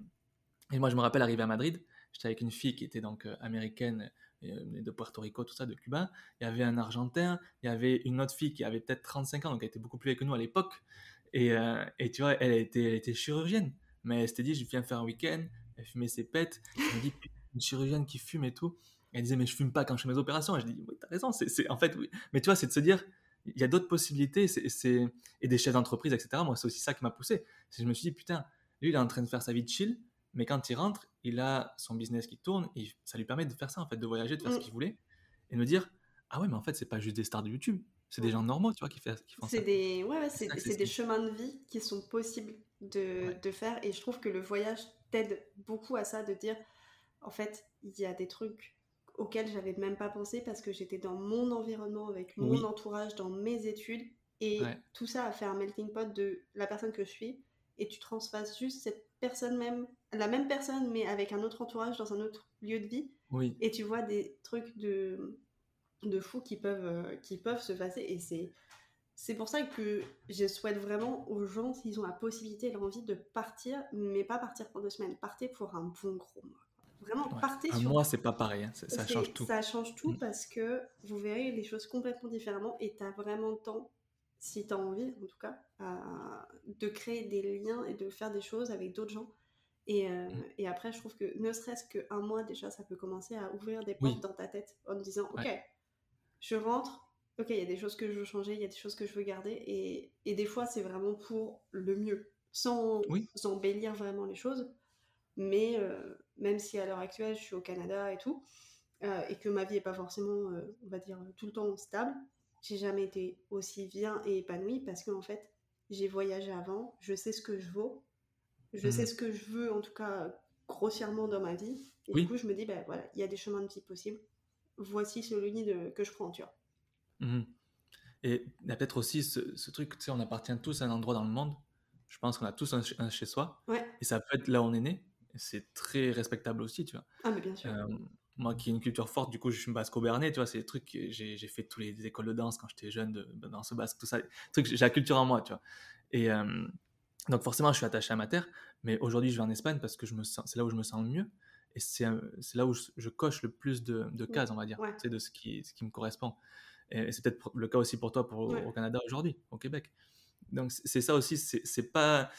et moi, je me rappelle arriver à Madrid, j'étais avec une fille qui était donc euh, américaine, de Puerto Rico, tout ça, de Cuba. Il y avait un Argentin, il y avait une autre fille qui avait peut-être 35 ans, donc elle était beaucoup plus vieille que nous à l'époque. Et, euh, et, tu vois, elle était, elle était chirurgienne. Mais elle s'était dit, je viens faire un week-end. Elle fumait ses pets. Elle me dit, une chirurgienne qui fume et tout. elle disait, mais je fume pas quand je fais mes opérations. Et je dis, oui, t'as raison. C'est, en fait, oui. Mais tu vois, c'est de se dire, il y a d'autres possibilités. Et des chefs d'entreprise, etc. Moi, c'est aussi ça qui m'a poussé. Je me suis dit, putain, lui, il est en train de faire sa vie de chill. Mais quand il rentre, il a son business qui tourne. Et ça lui permet de faire ça, en fait, de voyager, de faire ce mm. qu'il voulait. Et de me dire, ah ouais, mais en fait, c'est pas juste des stars de YouTube c'est des gens normaux, tu vois, qui, fait, qui font ça. Des, ouais, c'est des, des chemins de vie qui sont possibles de, de, faire. Et je trouve que le voyage t'aide beaucoup à ça, de dire, en fait, il y a des trucs auxquels j'avais même pas pensé parce que j'étais dans mon environnement, avec mon entourage, dans mes études. Et tout ça a fait un melting pot de la personne que je suis. Et tu transfaces juste cette personne même, la même personne, mais avec un autre entourage dans un autre lieu de vie. Oui. Et tu vois des trucs de de fous qui peuvent, euh, qui peuvent se passer. Et c'est, c'est pour ça que je souhaite vraiment aux gens, s'ils ont la possibilité et l'envie de partir, mais pas partir pour deux semaines, partez pour un bon gros mois. Vraiment, partez un mois, c'est pas pareil, hein. ça change tout. Ça change tout mm. parce que vous verrez les choses complètement différemment et tu as vraiment le temps, si tu as envie en tout cas, de créer des liens et de faire des choses avec d'autres gens. Et, euh, mm. et, après, je trouve que ne serait-ce qu'un mois déjà, ça peut commencer à ouvrir des portes dans ta tête en te disant, ok, je rentre, ok, il y a des choses que je veux changer, il y a des choses que je veux garder, et, et des fois c'est vraiment pour le mieux, sans, embellir vraiment les choses. Mais euh, même si à l'heure actuelle je suis au Canada et tout, euh, et que ma vie n'est pas forcément, euh, on va dire, tout le temps stable, j'ai jamais été aussi bien et épanouie parce qu'en fait, j'ai voyagé avant, je sais ce que je vaux, je sais mmh. ce que je veux en tout cas grossièrement dans ma vie, et du coup je me dis, ben voilà, il y a des chemins de vie possibles voici celui de, que je prends, tu vois. Mhm. Et il y a peut-être aussi ce, truc, tu sais, on appartient tous à un endroit dans le monde. Je pense qu'on a tous un, chez soi. Et ça peut être là où on est né. C'est très respectable aussi, tu vois. Ah, mais bien sûr. Euh, moi qui ai une culture forte, du coup, je suis basco-bernais, tu vois, c'est des trucs, j'ai fait tous les, écoles de danse quand j'étais jeune, de, de, danse basque, tout ça. J'ai la culture en moi, tu vois. Et euh, donc, forcément, je suis attaché à ma terre, mais aujourd'hui, je vais en Espagne parce que c'est là où je me sens le mieux et c'est là où je, coche le plus de, de cases, on va dire, c'est de ce qui, ce qui me correspond. Et, c'est peut-être le cas aussi pour toi pour, au Canada aujourd'hui, au Québec. Donc c'est ça aussi, c'est pas...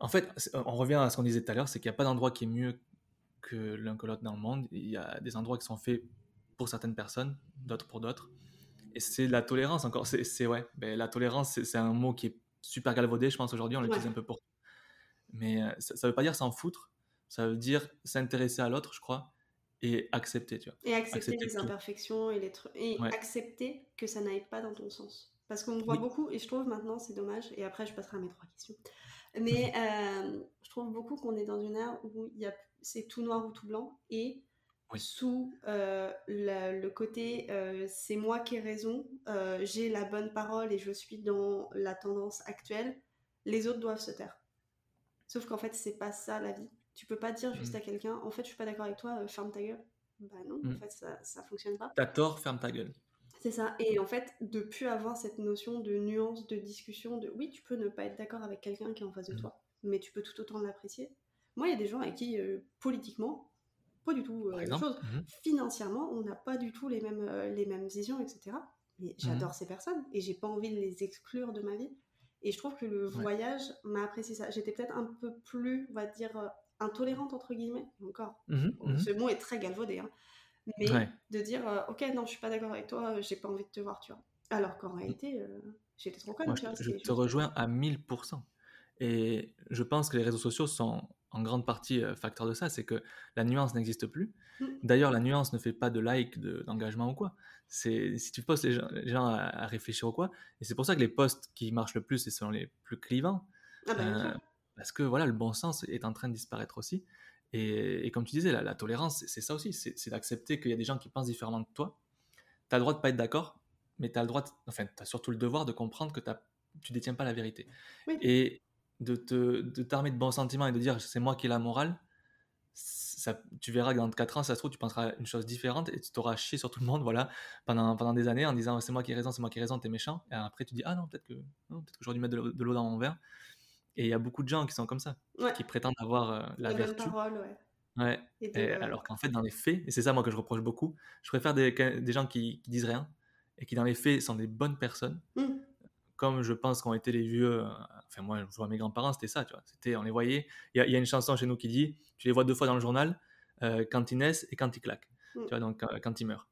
En fait, on revient à ce qu'on disait tout à l'heure, c'est qu'il n'y a pas d'endroit qui est mieux que l'un que l'autre dans le monde. Il y a des endroits qui sont faits pour certaines personnes, d'autres pour d'autres. Et c'est la tolérance encore. C'est ouais, ben, la tolérance, c'est un mot qui est super galvaudé, je pense aujourd'hui, on l'utilise un peu pour. Mais euh, ça ne veut pas dire s'en foutre, ça veut dire s'intéresser à l'autre, je crois, et accepter, tu vois. Et accepter, les imperfections et, les et accepter que ça n'aille pas dans ton sens. Parce qu'on voit beaucoup, et je trouve maintenant, c'est dommage, et après je passerai à mes trois questions. Mais euh, je trouve beaucoup qu'on est dans une ère où il y a, c'est tout noir ou tout blanc, et sous euh, le côté euh, c'est moi qui ai raison, j'ai la bonne parole et je suis dans la tendance actuelle, les autres doivent se taire. Sauf qu'en fait, c'est pas ça la vie. Tu peux pas dire juste mm. à quelqu'un, en fait, je suis pas d'accord avec toi, ferme ta gueule. Bah non, en mm. fait, ça, ça fonctionne pas. T'as tort, ferme ta gueule. C'est ça. Et en fait, de plus avoir cette notion de nuance, de discussion, de oui, tu peux ne pas être d'accord avec quelqu'un qui est en face de mm. toi, mais tu peux tout autant l'apprécier. Moi, il y a des gens avec qui, euh, politiquement, pas du tout la même chose. Mmh Financièrement, on n'a pas du tout les mêmes, les mêmes visions, etc. Mais mmh j'adore ces personnes et j'ai pas envie de les exclure de ma vie. Et je trouve que le voyage m'a apprécié ça. J'étais peut-être un peu plus, on va dire, intolérante, entre guillemets, encore. Ce mot est très galvaudé, hein. Mais de dire, ok, non, je suis pas d'accord avec toi, j'ai pas envie de te voir, tu vois. Alors qu'en réalité, j'étais trop conne. je, je te rejoins à 1000%. Et je pense que les réseaux sociaux sont en grande partie facteur de ça, c'est que la nuance n'existe plus. Mmh. D'ailleurs, la nuance ne fait pas de like, d'engagement ou quoi. C'est si tu postes les gens, à, réfléchir ou quoi. Et c'est pour ça que les posts qui marchent le plus, et sont les plus clivants. Ah bah, parce que voilà, le bon sens est en train de disparaître aussi. Et, comme tu disais, la, tolérance, c'est ça aussi, c'est d'accepter qu'il y a des gens qui pensent différemment de toi. Tu as le droit de pas être d'accord, mais tu as le droit, enfin, tu as surtout le devoir de comprendre que tu détiens pas la vérité. Et de te de t'armer de bons sentiments et de dire c'est moi qui ai la morale, ça, tu verras que dans 4 ans, ça se trouve, tu penseras une chose différente et tu t'auras chié sur tout le monde voilà, pendant, pendant des années en disant c'est moi qui ai raison, c'est moi qui ai raison, t'es méchant. Et après, tu dis ah non, peut-être que, peut que j'aurais dû mettre de l'eau dans mon verre. Et il y a beaucoup de gens qui sont comme ça, qui prétendent avoir euh, la, vertu. Parole, ouais. ouais. alors qu'en fait, dans les faits, et c'est ça moi que je reproche beaucoup, je préfère des, des gens qui, qui, disent rien et qui dans les faits sont des bonnes personnes. Mmh comme je pense qu'ont été les vieux, euh, enfin moi je vois mes grands-parents, c'était ça, tu vois. C'était, on les voyait. Il y, a une chanson chez nous qui dit, tu les vois deux fois dans le journal, euh, quand ils naissent et quand ils claquent, tu vois, donc euh, quand ils meurent.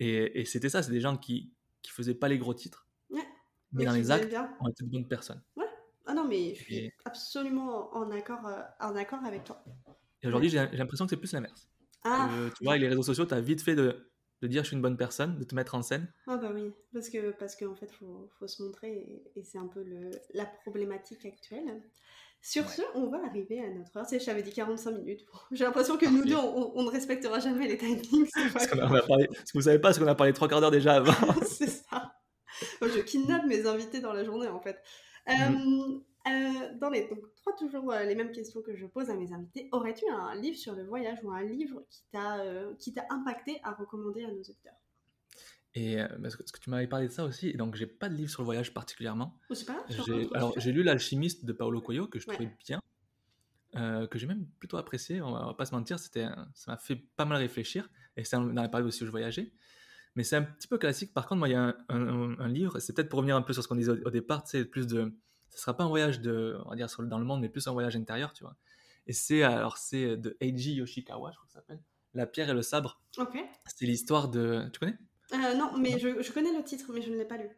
Et, c'était ça, c'est des gens qui qui faisaient pas les gros titres, mais dans les actes, on était de bonnes personnes. Ouais. Ah non, mais je suis absolument en accord, en accord avec toi. Et aujourd'hui, j'ai l'impression que c'est plus l'inverse. Ah. tu vois, avec les réseaux sociaux, tu as vite fait de de dire je suis une bonne personne, de te mettre en scène Ah bah oui, parce que parce qu'en fait faut, faut se montrer et, c'est un peu le, la problématique actuelle. Sur ce, on va arriver à notre heure. J'avais dit 45 minutes. J'ai l'impression que nous deux, on, ne respectera jamais les timings. Parce que vous savez pas, parce qu'on a parlé trois quarts d'heure déjà avant. c'est ça. Je kidnappe mes invités dans la journée en fait. Mm. Euh, euh, dans les donc, trois toujours euh, les mêmes questions que je pose à mes invités. Aurais-tu un livre sur le voyage ou un livre qui t'a euh, impacté à recommander à nos auditeurs? Et parce que, que, tu m'avais parlé de ça aussi, et donc j'ai pas de livre sur le voyage particulièrement. Oh, pas, alors j'ai lu L'alchimiste de Paolo Coelho que je trouvais bien, que j'ai même plutôt apprécié. On va, pas se mentir, c'était ça m'a fait pas mal réfléchir, et c'est dans la période aussi où je voyageais. Mais c'est un petit peu classique. Par contre, moi, il y a un, un, livre, c'est peut-être pour revenir un peu sur ce qu'on disait au, au départ, c'est plus de ce sera pas un voyage de, on va dire, dans le monde, mais plus un voyage intérieur, tu vois. Et c'est, alors, c'est de Eiji Yoshikawa, je crois que ça s'appelle, La pierre et le sabre. Ok. C'est l'histoire de, tu connais? Euh, Non, mais je, je, connais le titre, mais je ne l'ai pas lu.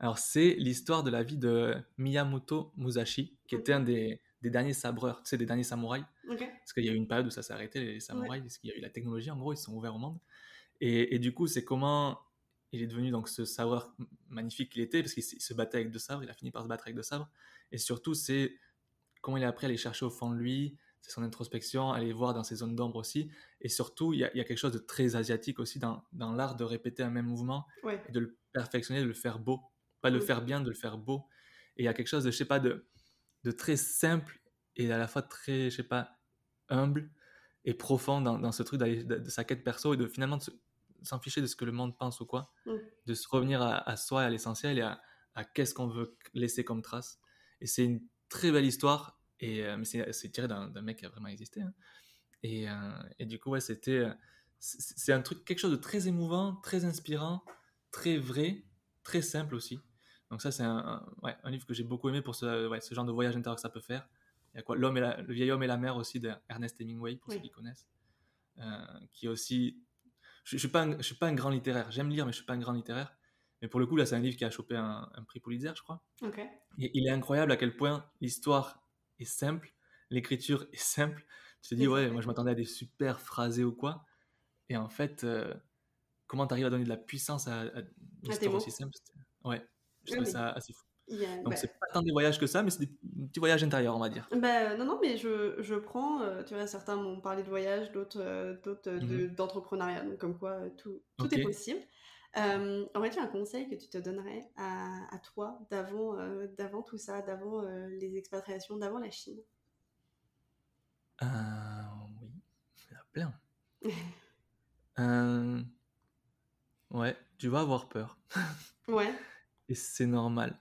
Alors, c'est l'histoire de la vie de Miyamoto Musashi, qui était un des, des, derniers sabreurs, tu sais, des derniers samouraïs. Parce qu'il y a eu une période où ça s'est arrêté, les samouraïs, parce qu'il y a eu la technologie, en gros, ils se sont ouverts au monde. Et, et du coup, c'est comment il est devenu donc ce sabre magnifique qu'il était, parce qu'il se battait avec deux sabres, il a fini par se battre avec deux sabres. Et surtout, c'est comment il a appris à aller chercher au fond de lui, c'est son introspection, aller voir dans ses zones d'ombre aussi. Et surtout, il y, a, quelque chose de très asiatique aussi dans, dans l'art de répéter un même mouvement, et de le perfectionner, de le faire beau. Pas de le faire bien, de le faire beau. Et il y a quelque chose de, je sais pas, de, de très simple et à la fois très, je sais pas, humble et profond dans, dans ce truc de, de, sa quête perso et de finalement de se, s'en ficher de ce que le monde pense ou quoi, mm. de se revenir à, soi, à l'essentiel et à, qu'est-ce qu'on veut laisser comme trace. Et c'est une très belle histoire, et, euh, mais c'est tiré d'un mec qui a vraiment existé. Hein. Et, euh, et, du coup, ouais, c'était. Euh, c'est un truc, quelque chose de très émouvant, très inspirant, très vrai, très simple aussi. Donc, ça, c'est un, ouais, un, livre que j'ai beaucoup aimé pour ce, ouais, ce genre de voyage intérieur que ça peut faire. Il y a quoi L'homme et Le vieil homme et la mer aussi d'Ernest Hemingway, pour ceux qui connaissent. qui est aussi je, ne suis pas un, je suis pas un grand littéraire. J'aime lire, mais je suis pas un grand littéraire. Mais pour le coup, là, c'est un livre qui a chopé un, prix Pulitzer, je crois. Et il est incroyable à quel point l'histoire est simple, l'écriture est simple. Tu te dis, ouais, moi je m'attendais à des super phrasés ou quoi. Et en fait, euh, comment tu arrives à donner de la puissance à, une histoire aussi simple? Ouais, je trouve ça assez fou. Donc, bah c'est pas tant des voyages que ça, mais c'est des petits voyages intérieurs, on va dire. Bah, non, non, mais je, je prends, euh, tu vois, certains m'ont parlé de voyage, d'autres euh, d'autres euh, mmh d'entrepreneuriat, donc comme quoi tout, tout est possible. Aurais-tu un conseil que tu te donnerais à, à toi d'avant d'avant tout ça, d'avant les expatriations, d'avant la Chine? Oui, il y en a plein. ouais, tu vas avoir peur. ouais. Et c'est normal.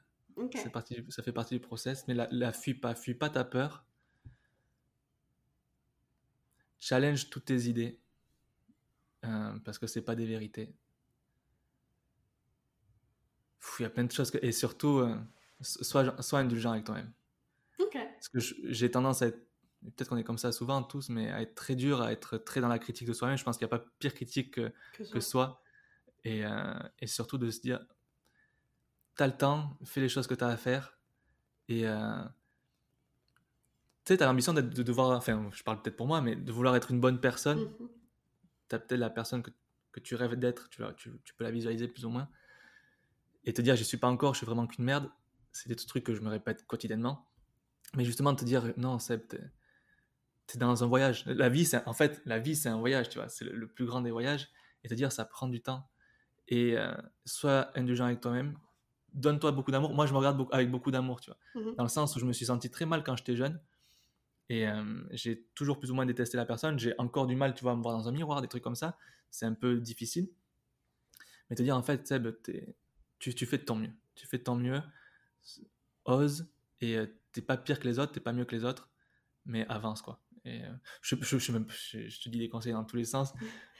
Parti, ça fait partie du process, mais la, la fuis pas, fuis pas ta peur. Challenge toutes tes idées. euh, parce que c'est pas des vérités. Il y a plein de choses que... et surtout euh, sois, sois indulgent avec toi-même. Ok. Parce que j'ai tendance à être peut-être qu'on est comme ça souvent tous, mais à être très dur, à être très dans la critique de soi-même. Je pense qu'il n'y a pas pire critique que, que, soi. Et, euh, et, surtout de se dire, tu as le temps, fais les choses que tu as à faire. Et euh, tu sais, tu as l'ambition de devoir, enfin, je parle peut-être pour moi, mais de vouloir être une bonne personne. Mm-hmm. Tu as peut-être la personne que, que tu rêves d'être, tu, tu, tu, peux la visualiser plus ou moins. Et te dire, je suis pas encore, je suis vraiment qu'une merde. C'est des trucs que je me répète quotidiennement. Mais justement, te dire, non, Seb, c'est dans un voyage. La vie, c'est en fait, la vie, c'est un voyage, tu vois. C'est le, plus grand des voyages. Et te dire, ça prend du temps. Et euh, sois indulgent avec toi-même. Donne-toi beaucoup d'amour. Moi, je me regarde avec beaucoup d'amour, tu vois. Mhm. Dans le sens où je me suis senti très mal quand j'étais jeune. Et euh, j'ai toujours plus ou moins détesté la personne. J'ai encore du mal, tu vois, à me voir dans un miroir, des trucs comme ça. C'est un peu difficile. Mais te dire, en fait, Seb, tu, tu, fais de ton mieux. Tu fais de ton mieux. Ose. Et euh, t'es pas pire que les autres, t'es pas mieux que les autres. Mais avance, quoi. Et euh, je, je, je, je, te dis des conseils dans tous les sens.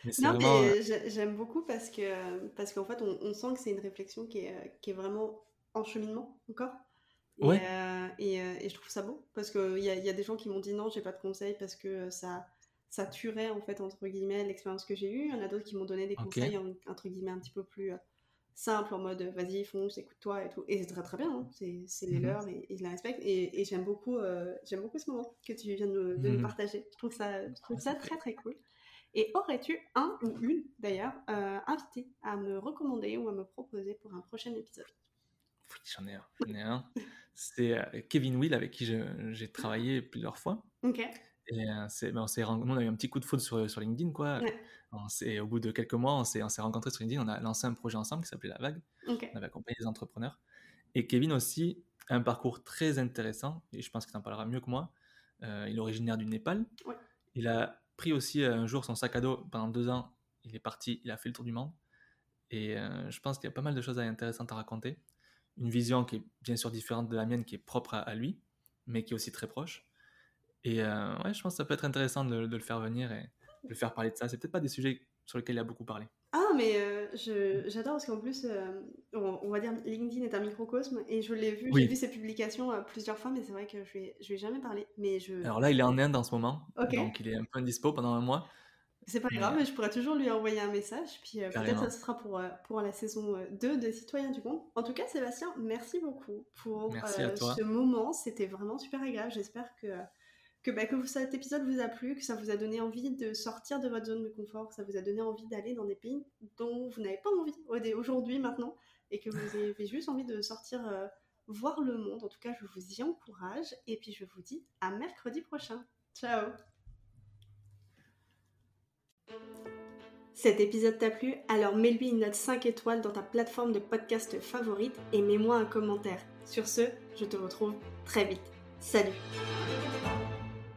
Mais non, vraiment... mais euh, j'aime beaucoup parce que parce qu'en fait, on, sent que c'est une réflexion qui est, qui est vraiment en cheminement encore. Et, ouais. Euh, et, et, je trouve ça beau parce qu'il y a, y a des gens qui m'ont dit non, j'ai pas de conseils parce que ça, ça tuerait en fait entre guillemets l'expérience que j'ai eue. Il y en a d'autres qui m'ont donné des conseils entre guillemets un petit peu plus simple en mode vas-y fonce écoute-toi et tout. Et c'est très très bien hein. c'est les mhm. leurs et, je la respecte. Et, j'aime beaucoup euh, j'aime beaucoup ce moment que tu viens de, nous mhm. partager. Je trouve ça je trouve ça très très cool. Et aurais-tu un ou une d'ailleurs euh, invité à me recommander ou à me proposer pour un prochain épisode? Oui j'en ai un j'en ai un. C'est euh, Kevin Will avec qui j'ai travaillé plusieurs fois. Ok et c'est, ben, on, on a eu un petit coup de foudre sur, sur LinkedIn, quoi. au bout de quelques mois, on s'est, on s'est rencontrés sur LinkedIn, on a lancé un projet ensemble qui s'appelait La Vague. On avait accompagné des entrepreneurs. Et Kevin aussi a un parcours très intéressant, et je pense qu'il en parlera mieux que moi. Euh, il est originaire du Népal. Il a pris aussi un jour son sac à dos pendant deux ans. Il est parti, il a fait le tour du monde. Et euh, je pense qu'il y a pas mal de choses intéressantes à raconter. Une vision qui est bien sûr différente de la mienne, qui est propre à lui, mais qui est aussi très proche. Et euh, ouais, je pense que ça peut être intéressant de, le faire venir et de le faire parler de ça. C'est peut-être pas des sujets sur lesquels il a beaucoup parlé. Ah, mais euh, j'adore parce qu'en plus, euh, on, va dire LinkedIn est un microcosme et je l'ai vu, j'ai vu ses publications plusieurs fois, mais c'est vrai que je lui, ai, je lui ai jamais parlé. Mais je... Alors là, il est en Inde en ce moment, donc il est un peu indispo pendant un mois. C'est pas grave, mais je pourrais toujours lui envoyer un message, puis peut-être ça sera pour, pour la saison 2 de Citoyens du Monde. En tout cas, Sébastien, merci beaucoup pour ce moment, c'était vraiment super agréable. J'espère que que, bah, que cet épisode vous a plu, que ça vous a donné envie de sortir de votre zone de confort, que ça vous a donné envie d'aller dans des pays dont vous n'avez pas envie aujourd'hui, maintenant, et que vous avez juste envie de sortir euh, voir le monde. En tout cas, je vous y encourage, et puis je vous dis à mercredi prochain. Ciao Cet épisode t'a plu? Alors mets-lui une note 5 étoiles dans ta plateforme de podcast favorite et mets-moi un commentaire. Sur ce, je te retrouve très vite. Salut